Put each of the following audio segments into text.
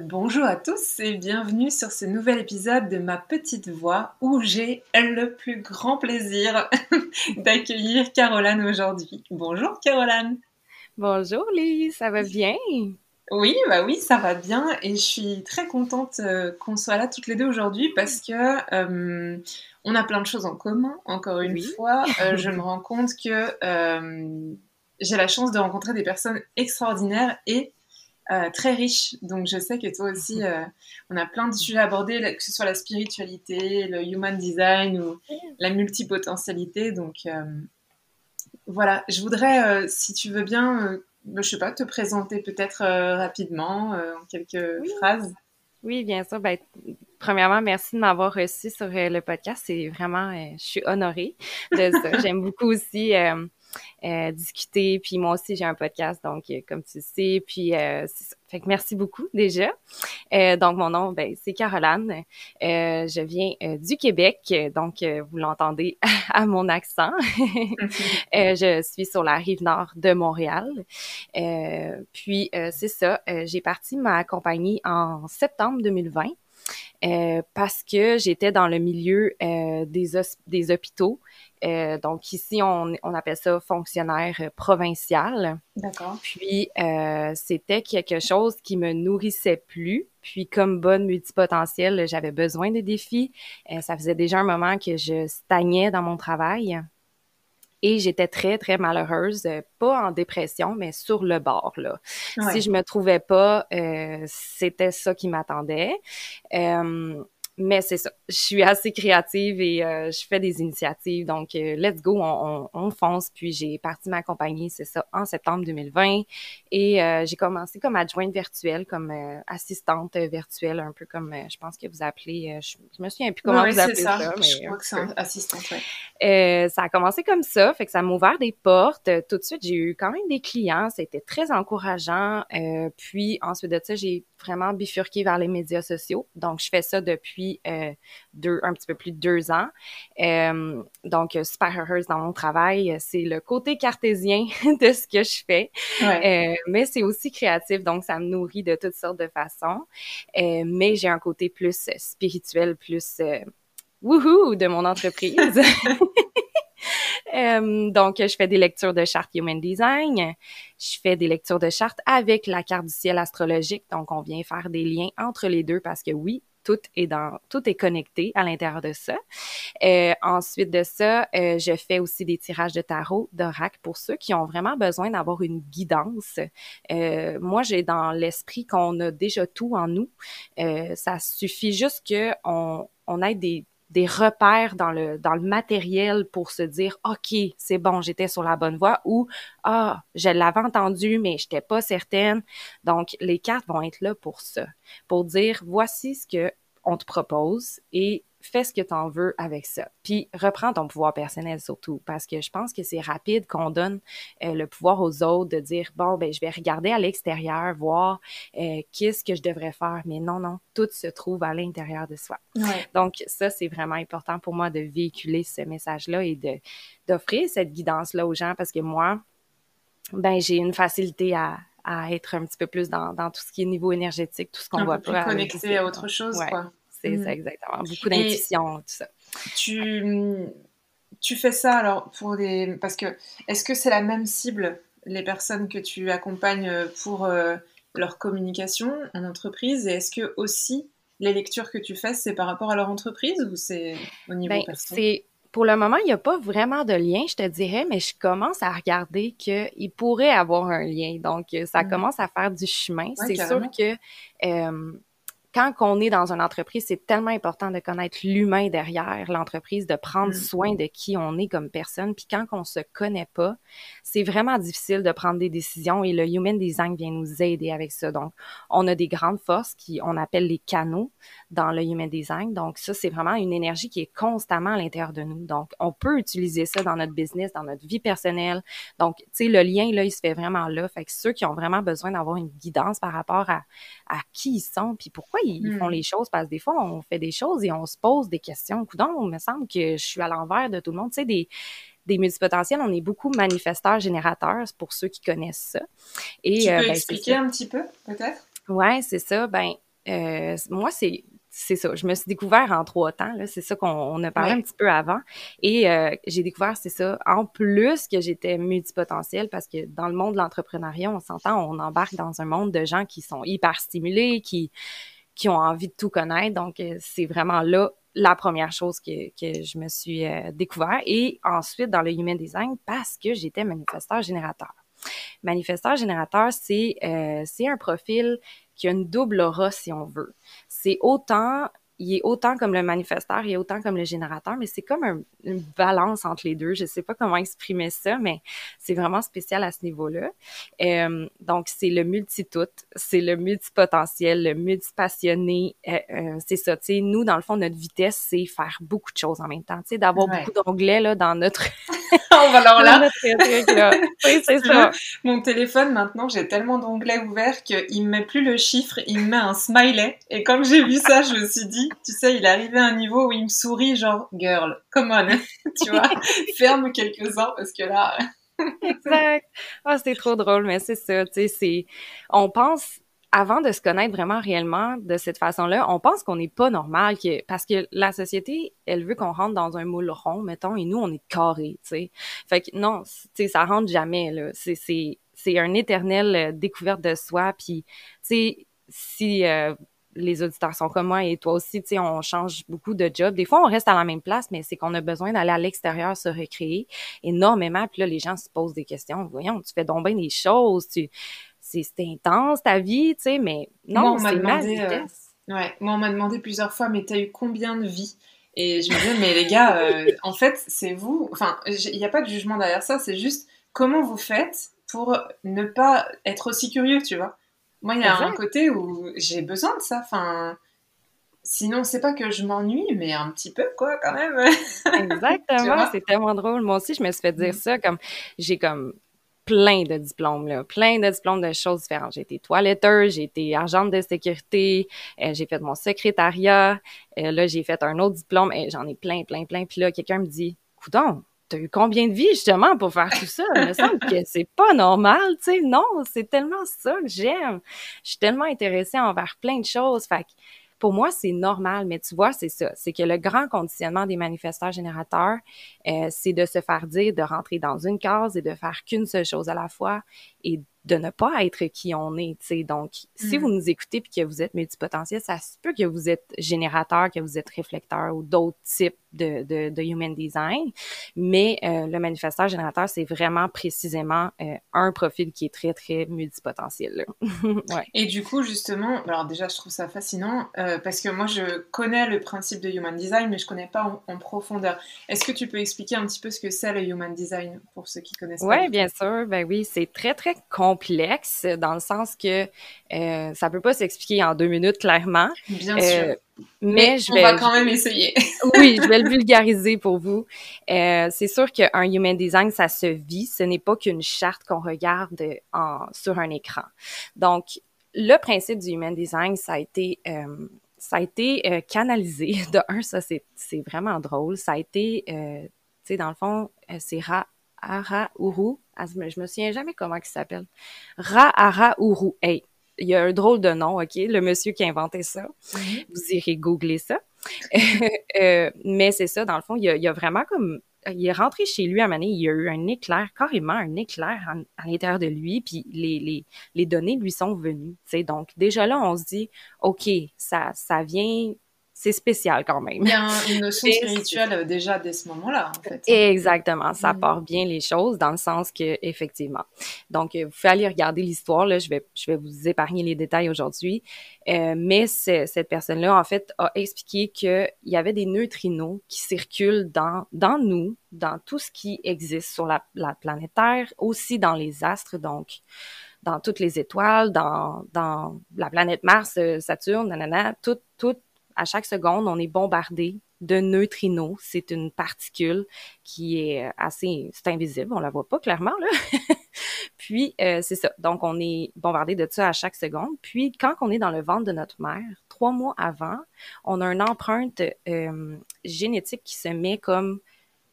Bonjour à tous et bienvenue sur ce nouvel épisode de Ma Petite Voix où j'ai le plus grand plaisir d'accueillir Caroline aujourd'hui. Bonjour Caroline. Bonjour Lise, ça va bien? Oui, bah oui, ça va bien et je suis très contente euh, qu'on soit là toutes les deux aujourd'hui parce que euh, on a plein de choses en commun. Encore une fois, euh, je me rends compte que j'ai la chance de rencontrer des personnes extraordinaires et euh, très riche. Donc je sais que toi aussi, euh, on a plein de sujets à aborder, que ce soit la spiritualité, le human design ou la multipotentialité. Donc euh, voilà, je voudrais, si tu veux bien, je sais pas, te présenter peut-être rapidement en quelques phrases. Oui, bien sûr. Ben, premièrement, merci de m'avoir reçu sur le podcast. C'est vraiment, je suis honorée de ça. J'aime beaucoup aussi euh, discuter. Puis moi aussi, j'ai un podcast, donc euh, comme tu sais. Puis euh, fait que merci beaucoup déjà. donc mon nom, ben, c'est Caroline. je viens du Québec, donc vous l'entendez à mon accent. je suis sur la rive nord de Montréal. puis c'est ça, j'ai parti ma compagnie en septembre 2020. parce que j'étais dans le milieu des hôpitaux euh, donc ici, on, appelle ça fonctionnaire provincial. D'accord. Puis euh, c'était quelque chose qui me nourrissait plus. Puis comme bonne multipotentielle, j'avais besoin de défis. Euh, ça faisait déjà un moment que je stagnais dans mon travail. Et j'étais très, très malheureuse, pas en dépression, mais sur le bord. Là. Si je me trouvais pas, c'était ça qui m'attendait. Mais c'est ça. Je suis assez créative et euh, je fais des initiatives. Donc, euh, let's go, on, on, fonce. Puis, j'ai parti ma compagnie, c'est ça, en septembre 2020. Et euh, j'ai commencé comme adjointe virtuelle, comme assistante virtuelle, un peu comme, je pense que vous appelez, je, me souviens plus comment vous appelez ça. mais, je crois que c'est assistante, ouais. ça a commencé comme ça, fait que ça m'a ouvert des portes. Tout de suite, j'ai eu quand même des clients. C'était très encourageant. puis, ensuite de ça, j'ai vraiment bifurqué vers les médias sociaux. Donc, je fais ça depuis euh, deux, un petit peu plus de deux ans. Euh, donc, super heureuse dans mon travail. C'est le côté cartésien de ce que je fais. Euh, mais c'est aussi créatif, donc ça me nourrit de toutes sortes de façons. mais j'ai un côté plus spirituel, plus wouhou de mon entreprise. donc, je fais des lectures de charte Human Design. Je fais des lectures de charte avec la carte du ciel astrologique. Donc, on vient faire des liens entre les deux parce que oui, tout est dans, tout est connecté à l'intérieur de ça. Euh, ensuite de ça, euh, je fais aussi des tirages de tarot, d'oracle pour ceux qui ont vraiment besoin d'avoir une guidance. Euh, moi, j'ai dans l'esprit qu'on a déjà tout en nous. ça suffit juste que on, on ait des des repères dans le dans le matériel pour se dire OK, c'est bon, j'étais sur la bonne voie ou ah, je l'avais entendu mais j'étais pas certaine. Donc les cartes vont être là pour ça, pour dire voici ce que on te propose et fais ce que tu en veux avec ça. Puis reprends ton pouvoir personnel surtout, parce que je pense que c'est rapide qu'on donne euh, le pouvoir aux autres de dire bon ben je vais regarder à l'extérieur, voir euh, qu'est-ce que je devrais faire. Mais non non, tout se trouve à l'intérieur de soi. Donc ça c'est vraiment important pour moi de véhiculer ce message-là et de d'offrir cette guidance-là aux gens, parce que moi ben j'ai une facilité à, à être un petit peu plus dans, dans tout ce qui est niveau énergétique, tout ce qu'on voit pas. Connecté à autre chose, quoi. C'est ça, mm. exactement. Beaucoup d'intuition, tout ça. Tu, tu fais ça alors pour des. Parce que, est-ce que c'est la même cible, les personnes que tu accompagnes pour euh, leur communication en entreprise? Et est-ce que aussi les lectures que tu fais, c'est par rapport à leur entreprise ou c'est au niveau ben, personnel pour le moment, il n'y a pas vraiment de lien, je te dirais, mais je commence à regarder qu'il pourrait avoir un lien. Donc, ça mm. commence à faire du chemin. c'est sûr que euh, quand on est dans une entreprise, c'est tellement important de connaître l'humain derrière l'entreprise, de prendre mm. soin de qui on est comme personne. Puis quand on se connaît pas, c'est vraiment difficile de prendre des décisions et le Human Design vient nous aider avec ça. Donc, on a des grandes forces qui on appelle les canaux dans le Human Design. Donc, ça, c'est vraiment une énergie qui est constamment à l'intérieur de nous. Donc, on peut utiliser ça dans notre business, dans notre vie personnelle. Donc, tu sais, le lien, là, il se fait vraiment là. Fait que ceux qui ont vraiment besoin d'avoir une guidance par rapport à, à qui ils sont, puis pourquoi ils font hmm. les choses parce que des fois, on fait des choses et on se pose des questions. Coudon, il me semble que je suis à l'envers de tout le monde. Tu sais, des, des multipotentiels, on est beaucoup manifesteurs, générateurs, pour ceux qui connaissent ça. Et, tu peux euh, ben, expliquer un petit peu, peut-être? Ouais, c'est ça. Ben, euh, moi, c'est c'est ça. Je me suis découvert en trois temps. C'est ça qu'on a parlé un petit peu avant. Et euh, j'ai découvert, c'est ça, en plus que j'étais multipotentielle, parce que dans le monde de l'entrepreneuriat, on s'entend, on embarque dans un monde de gens qui sont hyper stimulés, qui, qui ont envie de tout connaître. Donc, euh, c'est vraiment là la première chose que, que je me suis euh, découvert. Et ensuite, dans le Human Design, parce que j'étais manifesteur générateur. Manifesteur générateur, c'est euh, un profil qui a une double aura, si on veut. C'est autant il est autant comme le manifesteur, il est autant comme le générateur, mais c'est comme une balance entre les deux. Je sais pas comment exprimer ça, mais c'est vraiment spécial à ce niveau-là. Euh, donc, c'est le multi-tout, c'est le multipotentiel, le multipassionné. Euh, euh, c'est ça, tu sais, nous, dans le fond, notre vitesse, c'est faire beaucoup de choses en même temps, tu sais, d'avoir beaucoup d'onglets, là, dans notre... On va alors là. oui, c'est ça. Mon téléphone, maintenant, j'ai tellement d'onglets ouverts qu'il me met plus le chiffre, il me met un smiley. Et comme j'ai vu ça, je me suis dit, tu sais, il est arrivé à un niveau où il me sourit, genre, girl, come on, tu vois, ferme quelques-uns parce que là. exact. Ah, c'est trop drôle, mais c'est ça, tu sais, c'est. On pense, avant de se connaître vraiment réellement de cette façon-là, on pense qu'on n'est pas normal, que, parce que la société, elle veut qu'on rentre dans un moule rond, mettons, et nous, on est carré, tu sais. Fait que non, tu sais, ça rentre jamais, là. C'est, c'est, c'est un éternel euh, découverte de soi, puis, tu sais, si euh, les auditeurs sont comme moi et toi aussi, tu sais, on change beaucoup de job. Des fois, on reste à la même place, mais c'est qu'on a besoin d'aller à l'extérieur se recréer énormément. Puis là, les gens se posent des questions. Voyons, tu fais donc bien des choses, tu, c'est, intense ta vie, tu sais, mais non, c'est ma vitesse. Euh, ouais, moi, on m'a demandé plusieurs fois, mais t'as eu combien de vies? Et je me disais, mais les gars, euh, en fait, c'est vous. Enfin, il n'y a pas de jugement derrière ça, c'est juste comment vous faites pour ne pas être aussi curieux, tu vois? Moi, il y a un côté où j'ai besoin de ça. Enfin, sinon, c'est pas que je m'ennuie, mais un petit peu, quoi, quand même. Exactement. c'est tellement drôle. Moi aussi, je me suis fait dire mm. ça. Comme, j'ai comme plein de diplômes, là, plein de diplômes de choses différentes. J'ai été toiletteur, j'ai été agente de sécurité, euh, j'ai fait mon secrétariat, euh, là, j'ai fait un autre diplôme, et j'en ai plein, plein, plein. Puis là, quelqu'un me dit, coudon, t'as eu combien de vies justement pour faire tout ça? Il me semble que c'est pas normal, tu sais. Non, c'est tellement ça que j'aime. Je suis tellement intéressée envers plein de choses. Fait que pour moi, c'est normal, mais tu vois, c'est ça. C'est que le grand conditionnement des manifestants générateurs, euh, c'est de se faire dire de rentrer dans une case et de faire qu'une seule chose à la fois et de ne pas être qui on est, tu sais. Donc, si vous mm. nous écoutez puis que vous êtes multipotentiel, ça se peut que vous êtes générateur, que vous êtes réflecteur ou d'autres types de, de, de, human design. Mais euh, le manifesteur générateur, c'est vraiment précisément euh, un profil qui est très, très multipotentiel. ouais. Et du coup, justement, alors déjà, je trouve ça fascinant euh, parce que moi, je connais le principe de human design, mais je connais pas en, profondeur. Est-ce que tu peux expliquer un petit peu ce que c'est le human design pour ceux qui connaissent ouais, pas? Oui, bien sûr. Ben oui, c'est très, très complexe dans le sens que euh, ça peut pas s'expliquer en deux minutes, clairement. Bien sûr. Euh, mais, je vais, on va quand même essayer. oui, je vais le vulgariser pour vous. Euh, c'est sûr qu'un human design, ça se vit. Ce n'est pas qu'une charte qu'on regarde en, sur un écran. Donc, le principe du human design, ça a été euh, ça a été euh, canalisé. De un, ça c'est vraiment drôle. Ça a été, euh, tu sais, dans le fond, c'est Ra Ara Uru. Ah, je me souviens jamais comment il s'appelle. Ra Ara Uru. Hey, il y a un drôle de nom, OK? Le monsieur qui a inventé ça. Mm-hmm. Vous irez googler ça. euh, mais c'est ça, dans le fond, il y, a, il y a, vraiment comme... Il est rentré chez lui à donné, il y a eu un éclair, carrément un éclair à l'intérieur de lui, puis les, les, les données lui sont venues. Donc, déjà là, on se dit, OK, ça, ça vient c'est spécial quand même. Il y a une notion spirituelle euh, déjà dès ce moment-là, en fait. Exactement, ça mm. part bien les choses dans le sens que effectivement. Donc, euh, vous pouvez aller regarder l'histoire là. Je vais, je vais vous épargner les détails aujourd'hui, euh, mais cette personne-là en fait a expliqué qu'il y avait des neutrinos qui circulent dans dans nous, dans tout ce qui existe sur la, la planète Terre, aussi dans les astres, donc dans toutes les étoiles, dans, dans la planète Mars, Saturne, nanana, tout, tout à chaque seconde, on est bombardé de neutrinos. C'est une particule qui est assez, c'est invisible, on la voit pas clairement là. Puis euh, c'est ça. Donc on est bombardé de ça à chaque seconde. Puis quand on est dans le ventre de notre mère, trois mois avant, on a une empreinte euh, génétique qui se met comme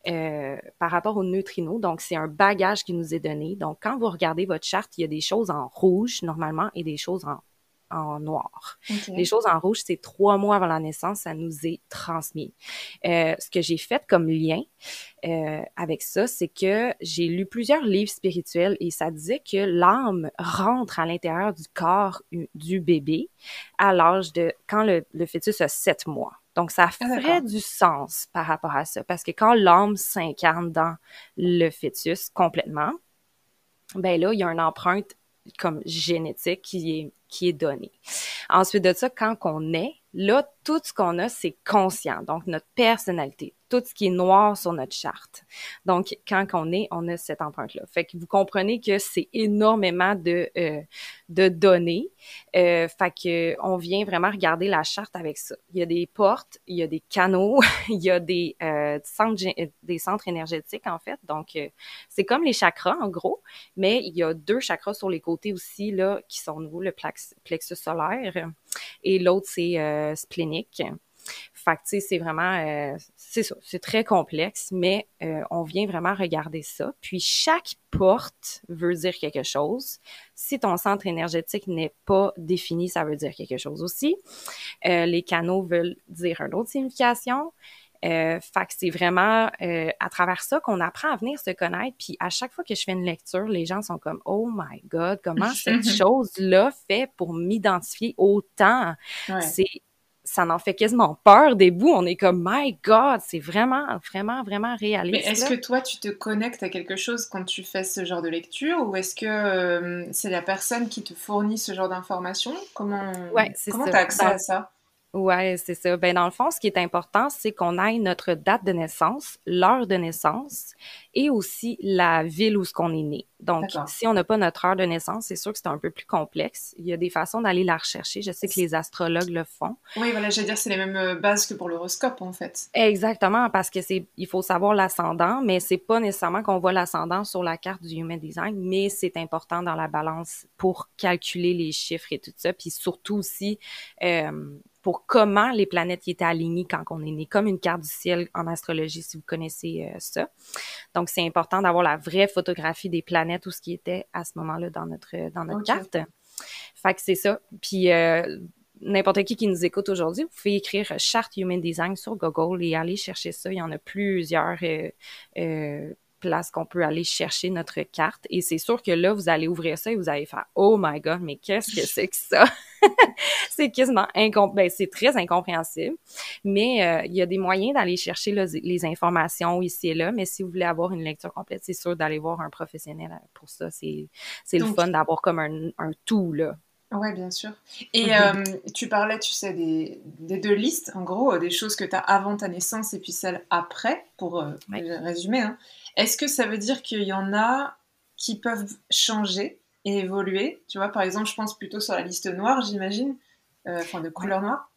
euh, par rapport aux neutrinos. Donc, c'est un bagage qui nous est donné. Donc, quand vous regardez votre charte, il y a des choses en rouge normalement et des choses en en noir. Les choses en rouge, c'est trois mois avant la naissance, ça nous est transmis. Euh, ce que j'ai fait comme lien euh, avec ça, c'est que j'ai lu plusieurs livres spirituels et ça disait que l'âme rentre à l'intérieur du corps du bébé à l'âge de quand le, le fœtus a sept mois. Donc, ça ah, ferait du sens par rapport à ça. Parce que quand l'âme s'incarne dans le fœtus complètement, ben là, il y a une empreinte comme génétique qui est, qui est donnée. Ensuite de ça, quand on est, là, tout ce qu'on a, c'est conscient. Donc, notre personnalité, tout ce qui est noir sur notre charte. Donc, quand on est, on a cette empreinte-là. Fait que vous comprenez que c'est énormément de, euh, données. Euh, fait que on vient vraiment regarder la charte avec ça. Il y a des portes, il y a des canaux, il y a des, euh, centres, des centres énergétiques, en fait. Donc, euh, c'est comme les chakras, en gros, mais il y a deux chakras sur les côtés aussi, là, qui sont nouveaux, le plexus solaire et l'autre, c'est euh, splénique. Fait que, c'est vraiment, euh, c'est ça, c'est très complexe, mais euh, on vient vraiment regarder ça. Puis chaque porte veut dire quelque chose. Si ton centre énergétique n'est pas défini, ça veut dire quelque chose aussi. Euh, les canaux veulent dire une autre signification. Euh, fait que c'est vraiment à travers ça qu'on apprend à venir se connaître. Puis à chaque fois que je fais une lecture, les gens sont comme Oh my God, comment cette chose-là fait pour m'identifier autant? C'est ça n'en fait quasiment peur des bouts. On est comme, my God, c'est vraiment, vraiment, vraiment réaliste. Mais est-ce que toi, tu te connectes à quelque chose quand tu fais ce genre de lecture? Ou est-ce que euh, c'est la personne qui te fournit ce genre d'informations? Comment ouais, tu as accès à ça? Ouais, c'est ça. Ben dans le fond, ce qui est important, c'est qu'on ait notre date de naissance, l'heure de naissance et aussi la ville où ce qu'on est né. Donc, si on n'a pas notre heure de naissance, c'est sûr que c'est un peu plus complexe. Il y a des façons d'aller la rechercher. Je sais que les astrologues le font. Oui, voilà, je veux dire, c'est les mêmes euh, bases que pour l'horoscope, en fait. Exactement, parce que c'est, il faut savoir l'ascendant, mais c'est pas nécessairement qu'on voit l'ascendant sur la carte du Human Design, mais c'est important dans la balance pour calculer les chiffres et tout ça. Puis surtout aussi, euh, pour comment les planètes y étaient alignées quand on est né, comme une carte du ciel en astrologie, si vous connaissez euh, ça. Donc, c'est important d'avoir la vraie photographie des planètes ou ce qui était à ce moment-là dans notre, dans notre carte. Fait que c'est ça. Puis, euh, n'importe qui qui nous écoute aujourd'hui, vous pouvez écrire Chart Human Design sur Google et aller chercher ça. Il y en a plusieurs euh, euh place qu'on peut aller chercher notre carte. Et c'est sûr que là, vous allez ouvrir ça et vous allez faire Oh my God, mais qu'est-ce que c'est que ça? c'est quasiment incompréhensible. Ben, c'est très incompréhensible. Mais euh, il y a des moyens d'aller chercher les informations ici et là. Mais si vous voulez avoir une lecture complète, c'est sûr d'aller voir un professionnel pour ça. C'est, c'est le fun d'avoir comme un, un tout, là. Ouais, bien sûr. Et mm-hmm. euh, tu parlais, tu sais, des, des, deux listes, en gros, des choses que tu as avant ta naissance et puis celles après, pour euh, résumer. Hein. Est-ce que ça veut dire qu'il y en a qui peuvent changer et évoluer Tu vois, par exemple, je pense plutôt sur la liste noire, j'imagine, euh, enfin de couleur noire.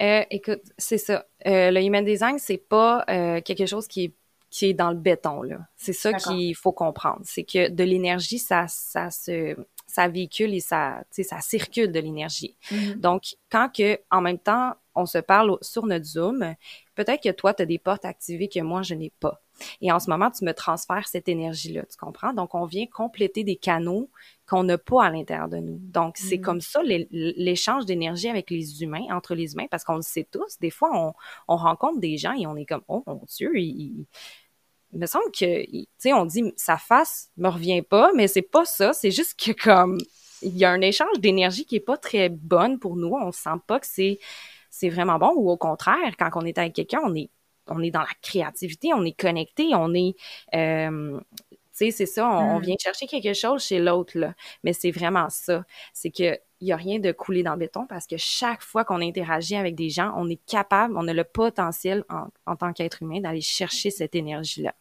Euh, écoute, c'est ça. Euh, le human design, c'est pas quelque chose qui est qui est dans le béton là. C'est ça qu'il faut comprendre, c'est que de l'énergie ça ça se ça véhicule et ça ça circule de l'énergie. Mm-hmm. Donc quand que en même temps on se parle sur notre Zoom, peut-être que toi tu as des portes activées que moi je n'ai pas. Et en ce moment, tu me transfères cette énergie-là, tu comprends? Donc, on vient compléter des canaux qu'on n'a pas à l'intérieur de nous. Donc, c'est mm. comme ça l'échange d'énergie avec les humains, entre les humains, parce qu'on le sait tous. Des fois, on, on, rencontre des gens et on est comme, oh mon Dieu, il, il me semble que, tu sais, on dit, sa face me revient pas, mais c'est pas ça. C'est juste que comme, il y a un échange d'énergie qui est pas très bonne pour nous. On sent pas que c'est, c'est vraiment bon ou au contraire, quand on est avec quelqu'un, on est on est dans la créativité, on est connecté, on est, euh, tu sais, c'est ça, on, mm. vient chercher quelque chose chez l'autre, là. Mais c'est vraiment ça. C'est que il y a rien de coulé dans le béton parce que chaque fois qu'on interagit avec des gens, on est capable, on a le potentiel en, en tant qu'être humain d'aller chercher cette énergie-là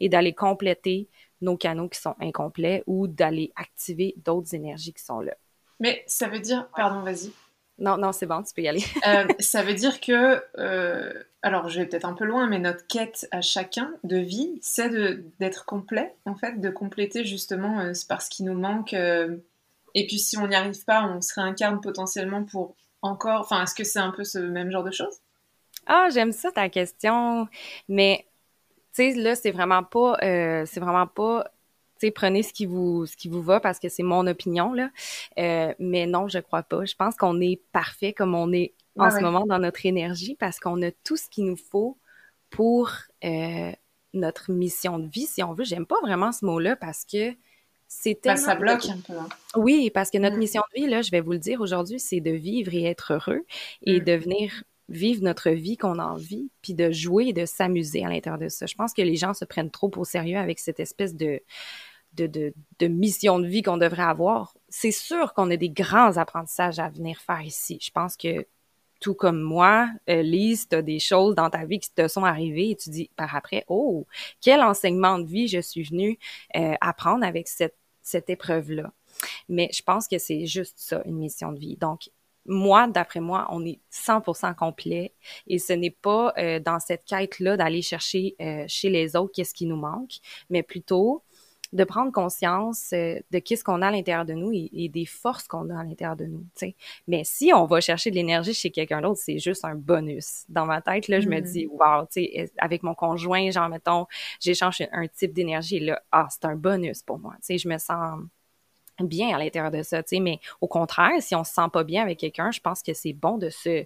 et d'aller compléter nos canaux qui sont incomplets ou d'aller activer d'autres énergies qui sont là. Mais ça veut dire, pardon, vas-y. Non, non, c'est bon, tu peux y aller. Euh, ça veut dire que, euh, alors je vais peut-être un peu loin, mais notre quête à chacun de vie, c'est d'être complet, en fait, de compléter justement euh, parce qu'il nous manque. et puis si on n'y arrive pas, on se réincarne potentiellement pour encore. Enfin, est-ce que c'est un peu ce même genre de choses? Ah, j'aime ça ta question, mais tu sais là, c'est vraiment pas, c'est vraiment pas sais, prenez ce qui vous ce qui vous va parce que c'est mon opinion là. Euh, mais non, je crois pas. Je pense qu'on est parfait comme on est en ce moment dans notre énergie parce qu'on a tout ce qu'il nous faut pour euh, notre mission de vie, si on veut. J'aime pas vraiment ce mot-là parce que c'est ben, ça bloque un peu. Hein. Oui, parce que notre mm. mission de vie, là, je vais vous le dire aujourd'hui, c'est de vivre et être heureux et mm. de venir vivre notre vie qu'on a envie, puis de jouer et de s'amuser à l'intérieur de ça. Je pense que les gens se prennent trop au sérieux avec cette espèce de, de, de, de mission de vie qu'on devrait avoir. C'est sûr qu'on a des grands apprentissages à venir faire ici. Je pense que tout comme moi, euh, Lise, tu as des choses dans ta vie qui te sont arrivées et tu dis par après, oh, quel enseignement de vie je suis venue euh, apprendre avec cette, cette épreuve-là. Mais je pense que c'est juste ça, une mission de vie. Donc, moi, d'après moi, on est 100% complet et ce n'est pas euh, dans cette quête-là d'aller chercher euh, chez les autres qu'est-ce qui nous manque, mais plutôt de prendre conscience euh, de qu'est-ce qu'on a à l'intérieur de nous et, des forces qu'on a à l'intérieur de nous. sais. Mais si on va chercher de l'énergie chez quelqu'un d'autre, c'est juste un bonus. Dans ma tête, là, je me mm. dis, wow, tu sais, avec mon conjoint, genre, mettons, j'échange un type d'énergie, là, ah, c'est un bonus pour moi. Tu sais, je me sens bien à l'intérieur de ça, tu sais, mais au contraire, si on se sent pas bien avec quelqu'un, je pense que c'est bon de se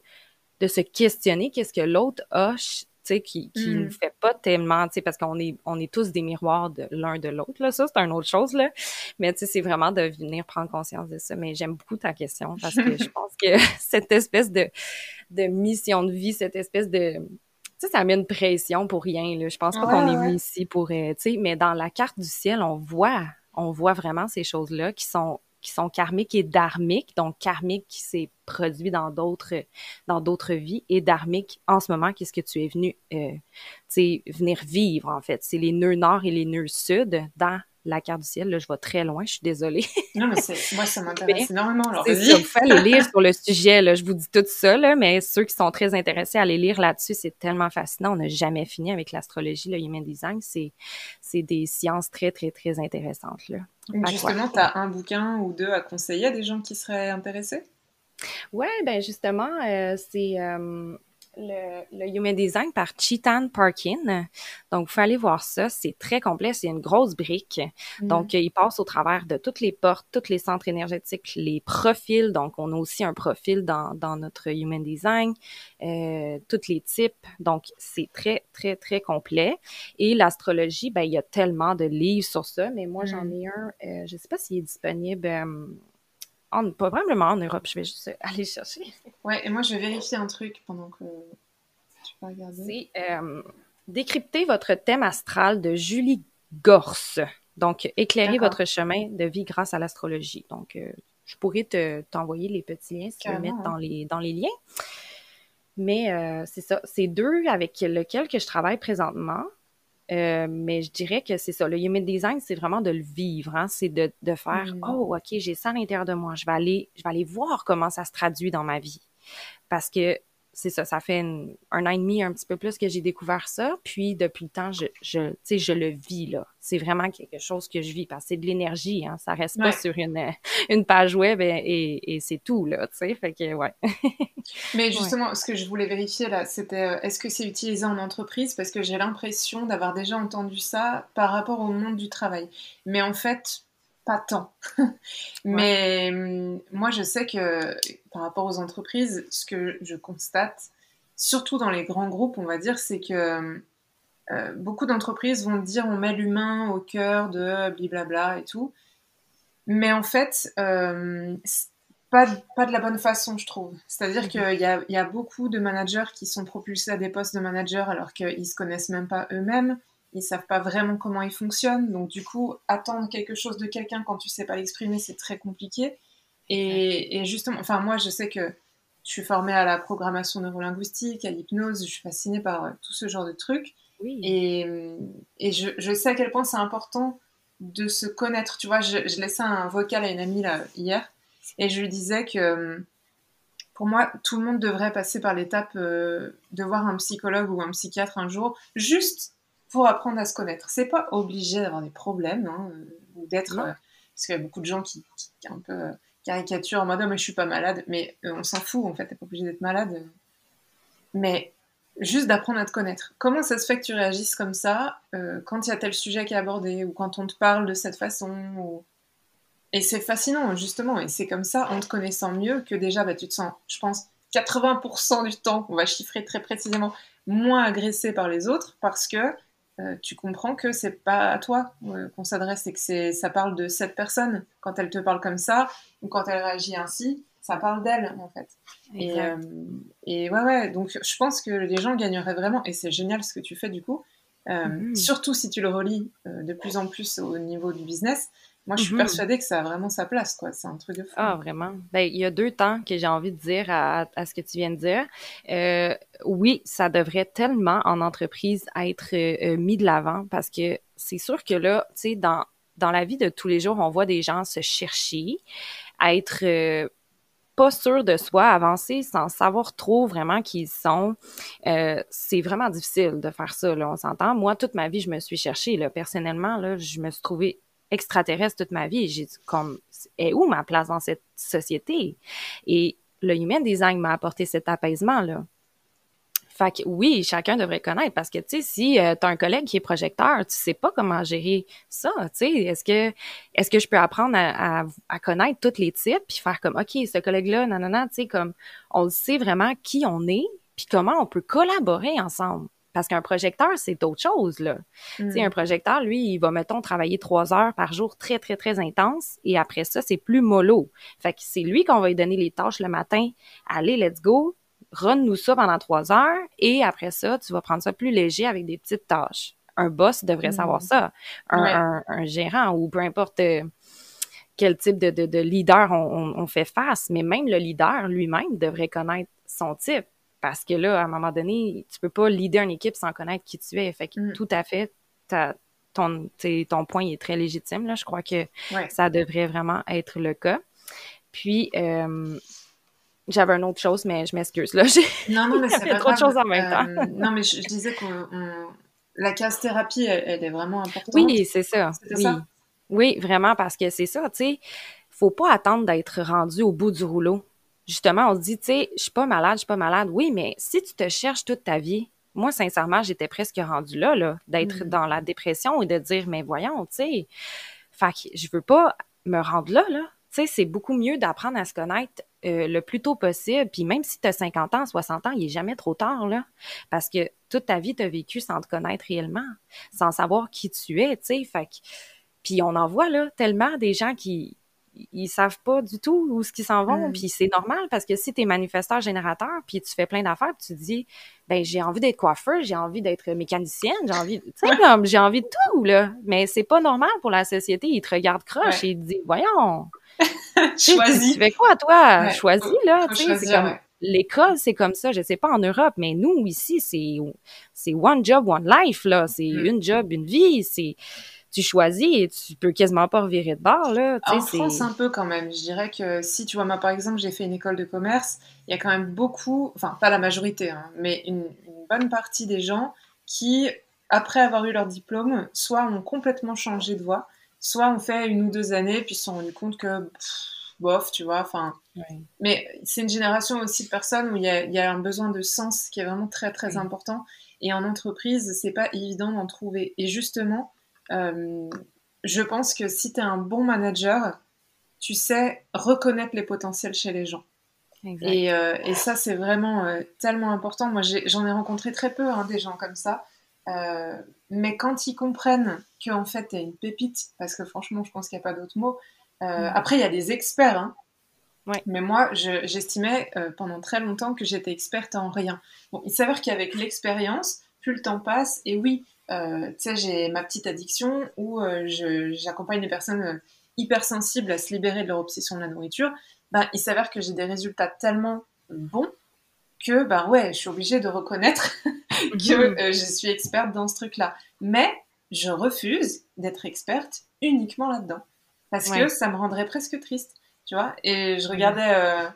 de se questionner qu'est-ce que l'autre a sais qui qui mm. nous fait pas tellement tu sais parce qu'on est on est tous des miroirs de l'un de l'autre là ça c'est une autre chose là mais tu sais c'est vraiment de venir prendre conscience de ça mais j'aime beaucoup ta question parce que je pense que cette espèce de de mission de vie cette espèce de tu sais, ça met une pression pour rien. Là. Je pense pas qu'on est venu ici pour, euh, tu sais, mais dans la carte du ciel, on voit on voit vraiment ces choses-là qui sont qui sont karmiques et dharmiques, donc karmique qui s'est produit dans d'autres dans d'autres vies et dharmique en ce moment qu'est-ce que tu es venu euh, venir vivre en fait? C'est les nœuds nord et les nœuds sud dans la carte du ciel. Là, je vais très loin, je suis désolée. non, mais c'est, moi, ça m'intéresse énormément. Alors, c'est ça, faut aller lire sur le sujet. Là. Je vous dis tout ça, là, mais ceux qui sont très intéressés à aller lire là-dessus, c'est tellement fascinant. On n'a jamais fini avec l'astrologie, le human design. C'est, c'est des sciences très, très, très intéressantes. Là. justement, tu as un bouquin ou deux à conseiller à des gens qui seraient intéressés? Ouais, ben justement, euh, c'est... Euh, le, Human Design par Chitan Parkin. Donc, vous pouvez aller voir ça. C'est très complet. C'est une grosse brique. Mm. Donc, il passe au travers de toutes les portes, tous les centres énergétiques, les profils. Donc, on a aussi un profil dans, dans notre Human Design, euh, tous les types. Donc, c'est très, très, très complet. Et l'astrologie, ben, il y a tellement de livres sur ça, mais moi, j'en mm. ai un, euh, je ne sais pas s'il est disponible. Euh, en, probablement en Europe. Je vais juste aller chercher. Ouais, et moi, je vais vérifier un truc pendant que tu peux regarder. C'est euh, Décrypter votre thème astral de Julie Gorse. Donc, éclairer votre chemin de vie grâce à l'astrologie. Donc, euh, je pourrais te, t'envoyer les petits liens si tu veux mettre dans les, dans les liens. Mais euh, c'est ça. C'est deux avec lequel que je travaille présentement. Euh, mais je dirais que c'est ça. Le human design, c'est vraiment de le vivre. Hein? C'est de, de faire mm. Oh, OK, j'ai ça à l'intérieur de moi. Je vais aller, je vais aller voir comment ça se traduit dans ma vie. Parce que c'est ça, ça fait un an et demi, un petit peu plus que j'ai découvert ça. Puis depuis le temps, je, je, je le vis là. C'est vraiment quelque chose que je vis parce que c'est de l'énergie. Hein. Ça reste pas sur une, une page web et, et, c'est tout là. Fait que ouais. Mais justement, ce que je voulais vérifier là, c'était euh, est-ce que c'est utilisé en entreprise? Parce que j'ai l'impression d'avoir déjà entendu ça par rapport au monde du travail. Mais en fait, pas tant. Mais hum, moi, je sais que par rapport aux entreprises, ce que je constate, surtout dans les grands groupes, on va dire, c'est que euh, beaucoup d'entreprises vont dire on met l'humain au cœur de blablabla et tout. Mais en fait, euh, pas, pas de la bonne façon, je trouve. C'est-à-dire mhm. qu'il y a, y a beaucoup de managers qui sont propulsés à des postes de manager alors qu'ils se connaissent même pas eux-mêmes ils savent pas vraiment comment ils fonctionnent. Donc du coup, attendre quelque chose de quelqu'un quand tu sais pas l'exprimer, c'est très compliqué. Et, justement, enfin moi, je sais que je suis formée à la programmation neurolinguistique, à l'hypnose, je suis fascinée par euh, tout ce genre de trucs. Et, et je, je, sais à quel point c'est important de se connaître. Tu vois, je, je, laissais un vocal à une amie là, hier et je lui disais que pour moi, tout le monde devrait passer par l'étape euh, de voir un psychologue ou un psychiatre un jour, juste pour apprendre à se connaître. C'est pas obligé d'avoir des problèmes hein, ou d'être. Euh, parce qu'il y a beaucoup de gens qui, qui, un peu euh, caricaturent en mode oh, mais je suis pas malade. Mais euh, on s'en fout en fait, t'es pas obligé d'être malade. Mais juste d'apprendre à te connaître. Comment ça se fait que tu réagisses comme ça euh, quand il y a tel sujet qui est abordé ou quand on te parle de cette façon Et c'est fascinant, justement. Et c'est comme ça, en te connaissant mieux, que déjà, bah, tu te sens, je pense, 80% du temps, on va chiffrer très précisément, moins agressé par les autres parce que euh, tu comprends que c'est pas à toi euh, qu'on s'adresse et que c'est ça parle de cette personne. Quand elle te parle comme ça ou quand elle réagit ainsi ça parle d'elle en fait. Et, euh, et, ouais ouais donc je pense que les gens gagneraient vraiment et c'est génial ce que tu fais du coup. Mm-hmm. surtout si tu le relis de plus en plus au niveau du business moi, je suis mhm. persuadée que ça a vraiment sa place, quoi. C'est un truc de fou. Ah, vraiment. Ben, il y a deux temps que j'ai envie de dire à, ce que tu viens de dire. Euh, oui, ça devrait tellement en entreprise être euh, mis de l'avant parce que c'est sûr que là, tu sais, dans, dans la vie de tous les jours, on voit des gens se chercher, être euh, pas sûr de soi, avancer sans savoir trop vraiment qui ils sont. c'est vraiment difficile de faire ça, là, on s'entend. Moi, toute ma vie, je me suis cherchée, là, personnellement, là, je me suis trouvée extraterrestre toute ma vie. J'ai dit, comme, est où ma place dans cette société? Et le human design m'a apporté cet apaisement-là. Fait que oui, chacun devrait connaître parce que, tu sais, si euh, tu as un collègue qui est projecteur, tu sais pas comment gérer ça, tu sais. Est-ce que, est-ce que je peux apprendre à, à, connaître tous les types puis faire comme, OK, ce collègue-là, non, tu sais, comme, on sait vraiment qui on est puis comment on peut collaborer ensemble. Parce qu'un projecteur, c'est autre chose, là. Sais, un mm. projecteur, lui, il va, mettons, travailler trois heures par jour très, très, très intense. Et après ça, c'est plus mollo. Fait que c'est lui qu'on va lui donner les tâches le matin. Allez, let's go. Run-nous ça pendant trois heures. Et après ça, tu vas prendre ça plus léger avec des petites tâches. Un boss devrait savoir mm. ça. Un, un, gérant ou peu importe euh, quel type de, de, de leader on, on fait face. Mais même le leader lui-même devrait connaître son type parce que là, à un moment donné, tu peux pas leader une équipe sans connaître qui tu es. Fait que mm. tout à fait, ton, ton point est très légitime. Là. Je crois que ça devrait vraiment être le cas. Puis, euh, j'avais une autre chose, mais je m'excuse. Là, non, non, mais c'est pas trop de choses en même temps. Euh, non, mais je, disais que la case thérapie, elle, est vraiment importante. Oui, c'est ça. Oui. ça? oui, vraiment, parce que c'est ça, tu sais. Faut pas attendre d'être rendu au bout du rouleau justement, on se dit, tu sais, je suis pas malade, je suis pas malade. Oui, mais si tu te cherches toute ta vie, moi, sincèrement, j'étais presque rendue là, là, d'être mm. dans la dépression et de dire, mais voyons, tu sais, fait que je veux pas me rendre là, là. Tu sais, c'est beaucoup mieux d'apprendre à se connaître euh, le plus tôt possible. Puis même si tu as 50 ans, 60 ans, il est jamais trop tard, là. Parce que toute ta vie, tu as vécu sans te connaître réellement, sans savoir qui tu es, tu sais. Fait que... Puis on en voit, là, tellement des gens qui, ils savent pas du tout où ce qu'ils s'en vont. Mm. Puis c'est normal parce que si tu es manifesteur générateur, puis tu fais plein d'affaires, puis tu te dis, ben j'ai envie d'être coiffeur, j'ai envie d'être mécanicienne, j'ai envie, tu sais comme j'ai envie de tout là. Mais c'est pas normal pour la société. Ils te regardent croche et ils te disent, voyons, choisis. Tu, fais quoi toi? Choisis là. Tu sais, c'est comme l'école, c'est comme ça. Je sais pas en Europe, mais nous ici, c'est c'est one job, one life là. C'est mm. une job, une vie. C'est tu choisis et tu peux quasiment pas revirer de bord. Là, en France, un peu quand même. Je dirais que si tu vois, moi par exemple, j'ai fait une école de commerce, il y a quand même beaucoup, enfin pas la majorité, hein, mais une, bonne partie des gens qui, après avoir eu leur diplôme, soit ont complètement changé de voie, soit ont fait une ou deux années puis se sont rendus compte que bof, tu vois, enfin. Mais c'est une génération aussi de personnes où il y a, y a, un besoin de sens qui est vraiment très très important. Et en entreprise, c'est pas évident d'en trouver. Et justement, je pense que si tu es un bon manager, tu sais reconnaître les potentiels chez les gens. Et, euh, et, ça, c'est vraiment euh, tellement important. Moi, j'en ai, rencontré très peu, hein, des gens comme ça. mais quand ils comprennent qu'en fait, tu es une pépite, parce que franchement, je pense qu'il n'y a pas d'autre mot. Mm. Après, il y a des experts. Hein. Mais moi, j'estimais pendant très longtemps que j'étais experte en rien. Bon, il s'avère qu'avec l'expérience, plus le temps passe, et oui, euh, tu sais, j'ai ma petite addiction où euh, j'accompagne les personnes euh, hypersensibles à se libérer de leur obsession de la nourriture. Ben, il s'avère que j'ai des résultats tellement bons que, ben ouais, je suis obligée de reconnaître que mhm. je suis experte dans ce truc-là. Mais je refuse d'être experte uniquement là-dedans. Parce que ça me rendrait presque triste, tu vois. Et je regardais,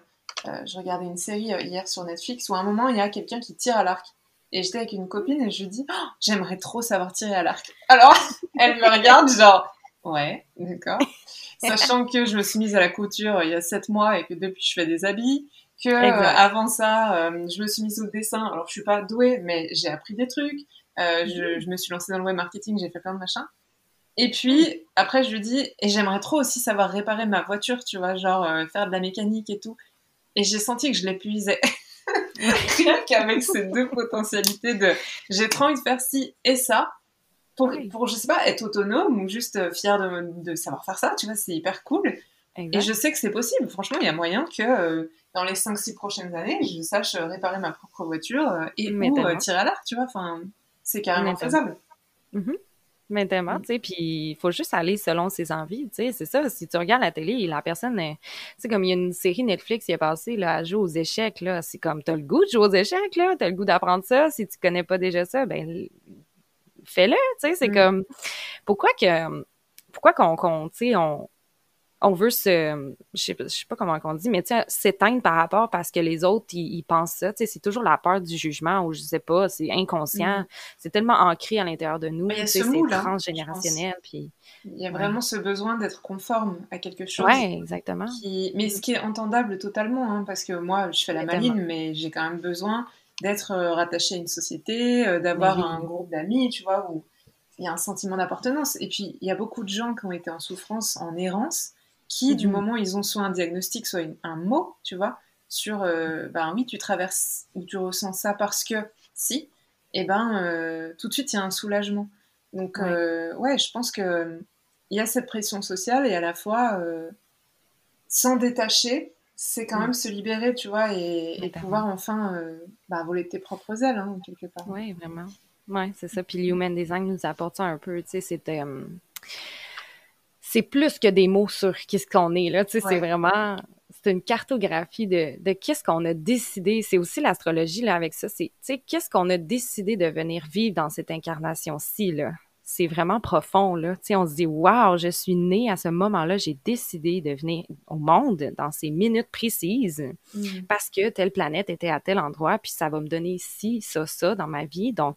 je regardais une série hier sur Netflix où à un moment, il y a quelqu'un qui tire à l'arc. Et j'étais avec une copine et je lui dis, oh, j'aimerais trop savoir tirer à l'arc. Alors, elle me regarde genre, ouais, d'accord. Sachant que je me suis mise à la couture il y a sept mois et que depuis je fais des habits, que avant ça, je me suis mise au dessin. Alors, je suis pas douée, mais j'ai appris des trucs. Je, je, me suis lancée dans le web marketing, j'ai fait plein de machins. Et puis, après, je lui dis, et j'aimerais trop aussi savoir réparer ma voiture, tu vois, genre faire de la mécanique et tout. Et j'ai senti que je l'épuisais. Rien qu'avec ces deux potentialités de j'ai trop envie de faire ci et ça pour, pour je sais pas, être autonome ou juste euh, fier de, de savoir faire ça, tu vois, c'est hyper cool. Et je sais que c'est possible. Franchement, il y a moyen que euh, dans les 5-6 prochaines années, je sache réparer ma propre voiture euh, et ou tirer à l'arc, tu vois. Enfin, c'est carrément faisable. Mm-hmm. Mais tellement, tu sais, puis il faut juste aller selon ses envies, tu sais, c'est ça. Si tu regardes la télé, la personne, c'est comme il y a une série Netflix qui est passée, là, à jouer aux échecs, là, c'est comme, t'as le goût de jouer aux échecs, là, t'as le goût d'apprendre ça, si tu connais pas déjà ça, ben, fais-le, tu sais, c'est mm. comme, pourquoi que, pourquoi qu'on, tu sais, on, on veut se, je sais, sais pas comment on dit, mais tu sais, s'éteindre par rapport parce que les autres, ils, pensent ça. Tu sais, c'est toujours la peur du jugement ou je sais pas, c'est inconscient. Mm. C'est tellement ancré à l'intérieur de nous. C'est transgénérationnel. Puis, il y a vraiment ce besoin d'être conforme à quelque chose. Oui, exactement. Mais ce qui est entendable totalement, hein, parce que moi, je fais la maline, mais j'ai quand même besoin d'être euh, rattaché à une société, euh, d'avoir un groupe d'amis, tu vois, où il y a un sentiment d'appartenance. Et puis, il y a beaucoup de gens qui ont été en souffrance, en errance, qui, du mhm. moment où ils ont soit un diagnostic, soit un mot, tu vois, sur, euh, ben oui, tu traverses ou tu ressens ça parce que si, et eh ben euh, tout de suite, il y a un soulagement. Donc, ouais, euh, ouais je pense que il y a cette pression sociale et à la fois, s'en détacher, c'est quand mm. même se libérer, tu vois, et, pouvoir enfin bah, voler tes propres ailes, hein, quelque part. Oui, vraiment. Oui, c'est ça. Puis l'Human Design nous apporte ça un peu, tu sais, c'était c'est plus que des mots sur qu'est-ce qu'on est là. Tu sais, c'est vraiment c'est une cartographie de, de qu'est-ce qu'on a décidé. C'est aussi l'astrologie là avec ça. C'est tu sais qu'est-ce qu'on a décidé de venir vivre dans cette incarnation-ci là? C'est vraiment profond là. Tu sais, on se dit waouh, je suis née à ce moment-là, j'ai décidé de venir au monde dans ces minutes précises mm. parce que telle planète était à tel endroit, puis ça va me donner ci, ça, ça dans ma vie. Donc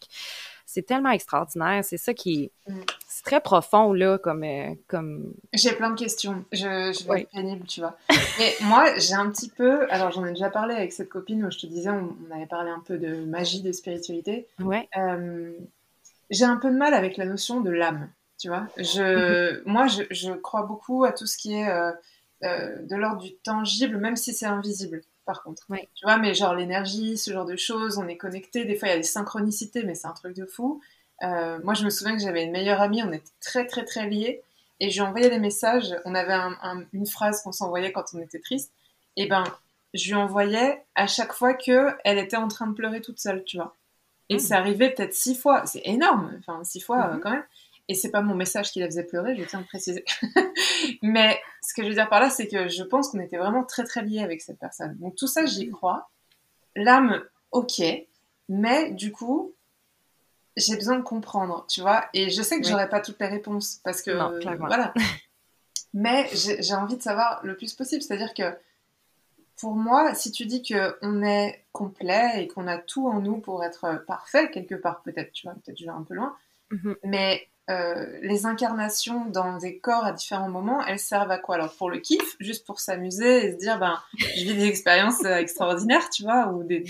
c'est tellement extraordinaire. C'est ça qui est. très profond, là, comme. Euh, comme... J'ai plein de questions. Je, je vais être pénible, tu vois. Mais moi, j'ai un petit peu. Alors, j'en ai déjà parlé avec cette copine où je te disais, on, avait parlé un peu de magie, de spiritualité. Ouais. Euh, j'ai un peu de mal avec la notion de l'âme, tu vois. Je, mhm. moi, je, je, crois beaucoup à tout ce qui est euh, de l'ordre du tangible, même si c'est invisible par contre. Tu vois, mais genre l'énergie, ce genre de choses, on est connecté. Des fois, il y a des synchronicités, mais c'est un truc de fou. Euh, moi, je me souviens que j'avais une meilleure amie, on était très, très, très liés. Et je lui envoyais des messages. On avait une phrase qu'on s'envoyait quand on était triste. Et ben, je lui envoyais à chaque fois que elle était en train de pleurer toute seule, tu vois. Et mmh. c'est arrivé peut-être six fois. C'est énorme. Enfin, six fois mmh. quand même. Et c'est pas mon message qui la faisait pleurer, je tiens à le préciser. Mais ce que je veux dire par là, c'est que je pense qu'on était vraiment très très liés avec cette personne. Donc tout ça, j'y crois. L'âme, ok. Mais du coup, j'ai besoin de comprendre, tu vois. Et je sais que j'aurais pas toutes les réponses parce que voilà. Mais j'ai envie de savoir le plus possible. C'est-à-dire que pour moi, si tu dis que on est complet et qu'on a tout en nous pour être parfait quelque part, peut-être, tu vois, peut-être je vais un peu loin. Mm-hmm. Mais euh, les incarnations dans des corps à différents moments, elles servent à quoi? Alors pour le kiff, juste pour s'amuser et se dire, ben, je vis des expériences euh, extraordinaires, tu vois, ou des,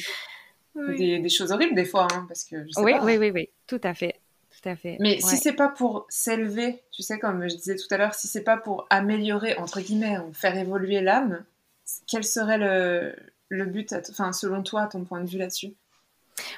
des, choses horribles des fois, hein, parce que je sais oui, pas. Oui, oui, oui, tout à fait. Tout à fait. Mais si c'est pas pour s'élever, tu sais, comme je disais tout à l'heure, si c'est pas pour améliorer, entre guillemets, ou faire évoluer l'âme, quel serait le, le but, enfin, selon toi, ton point de vue là-dessus?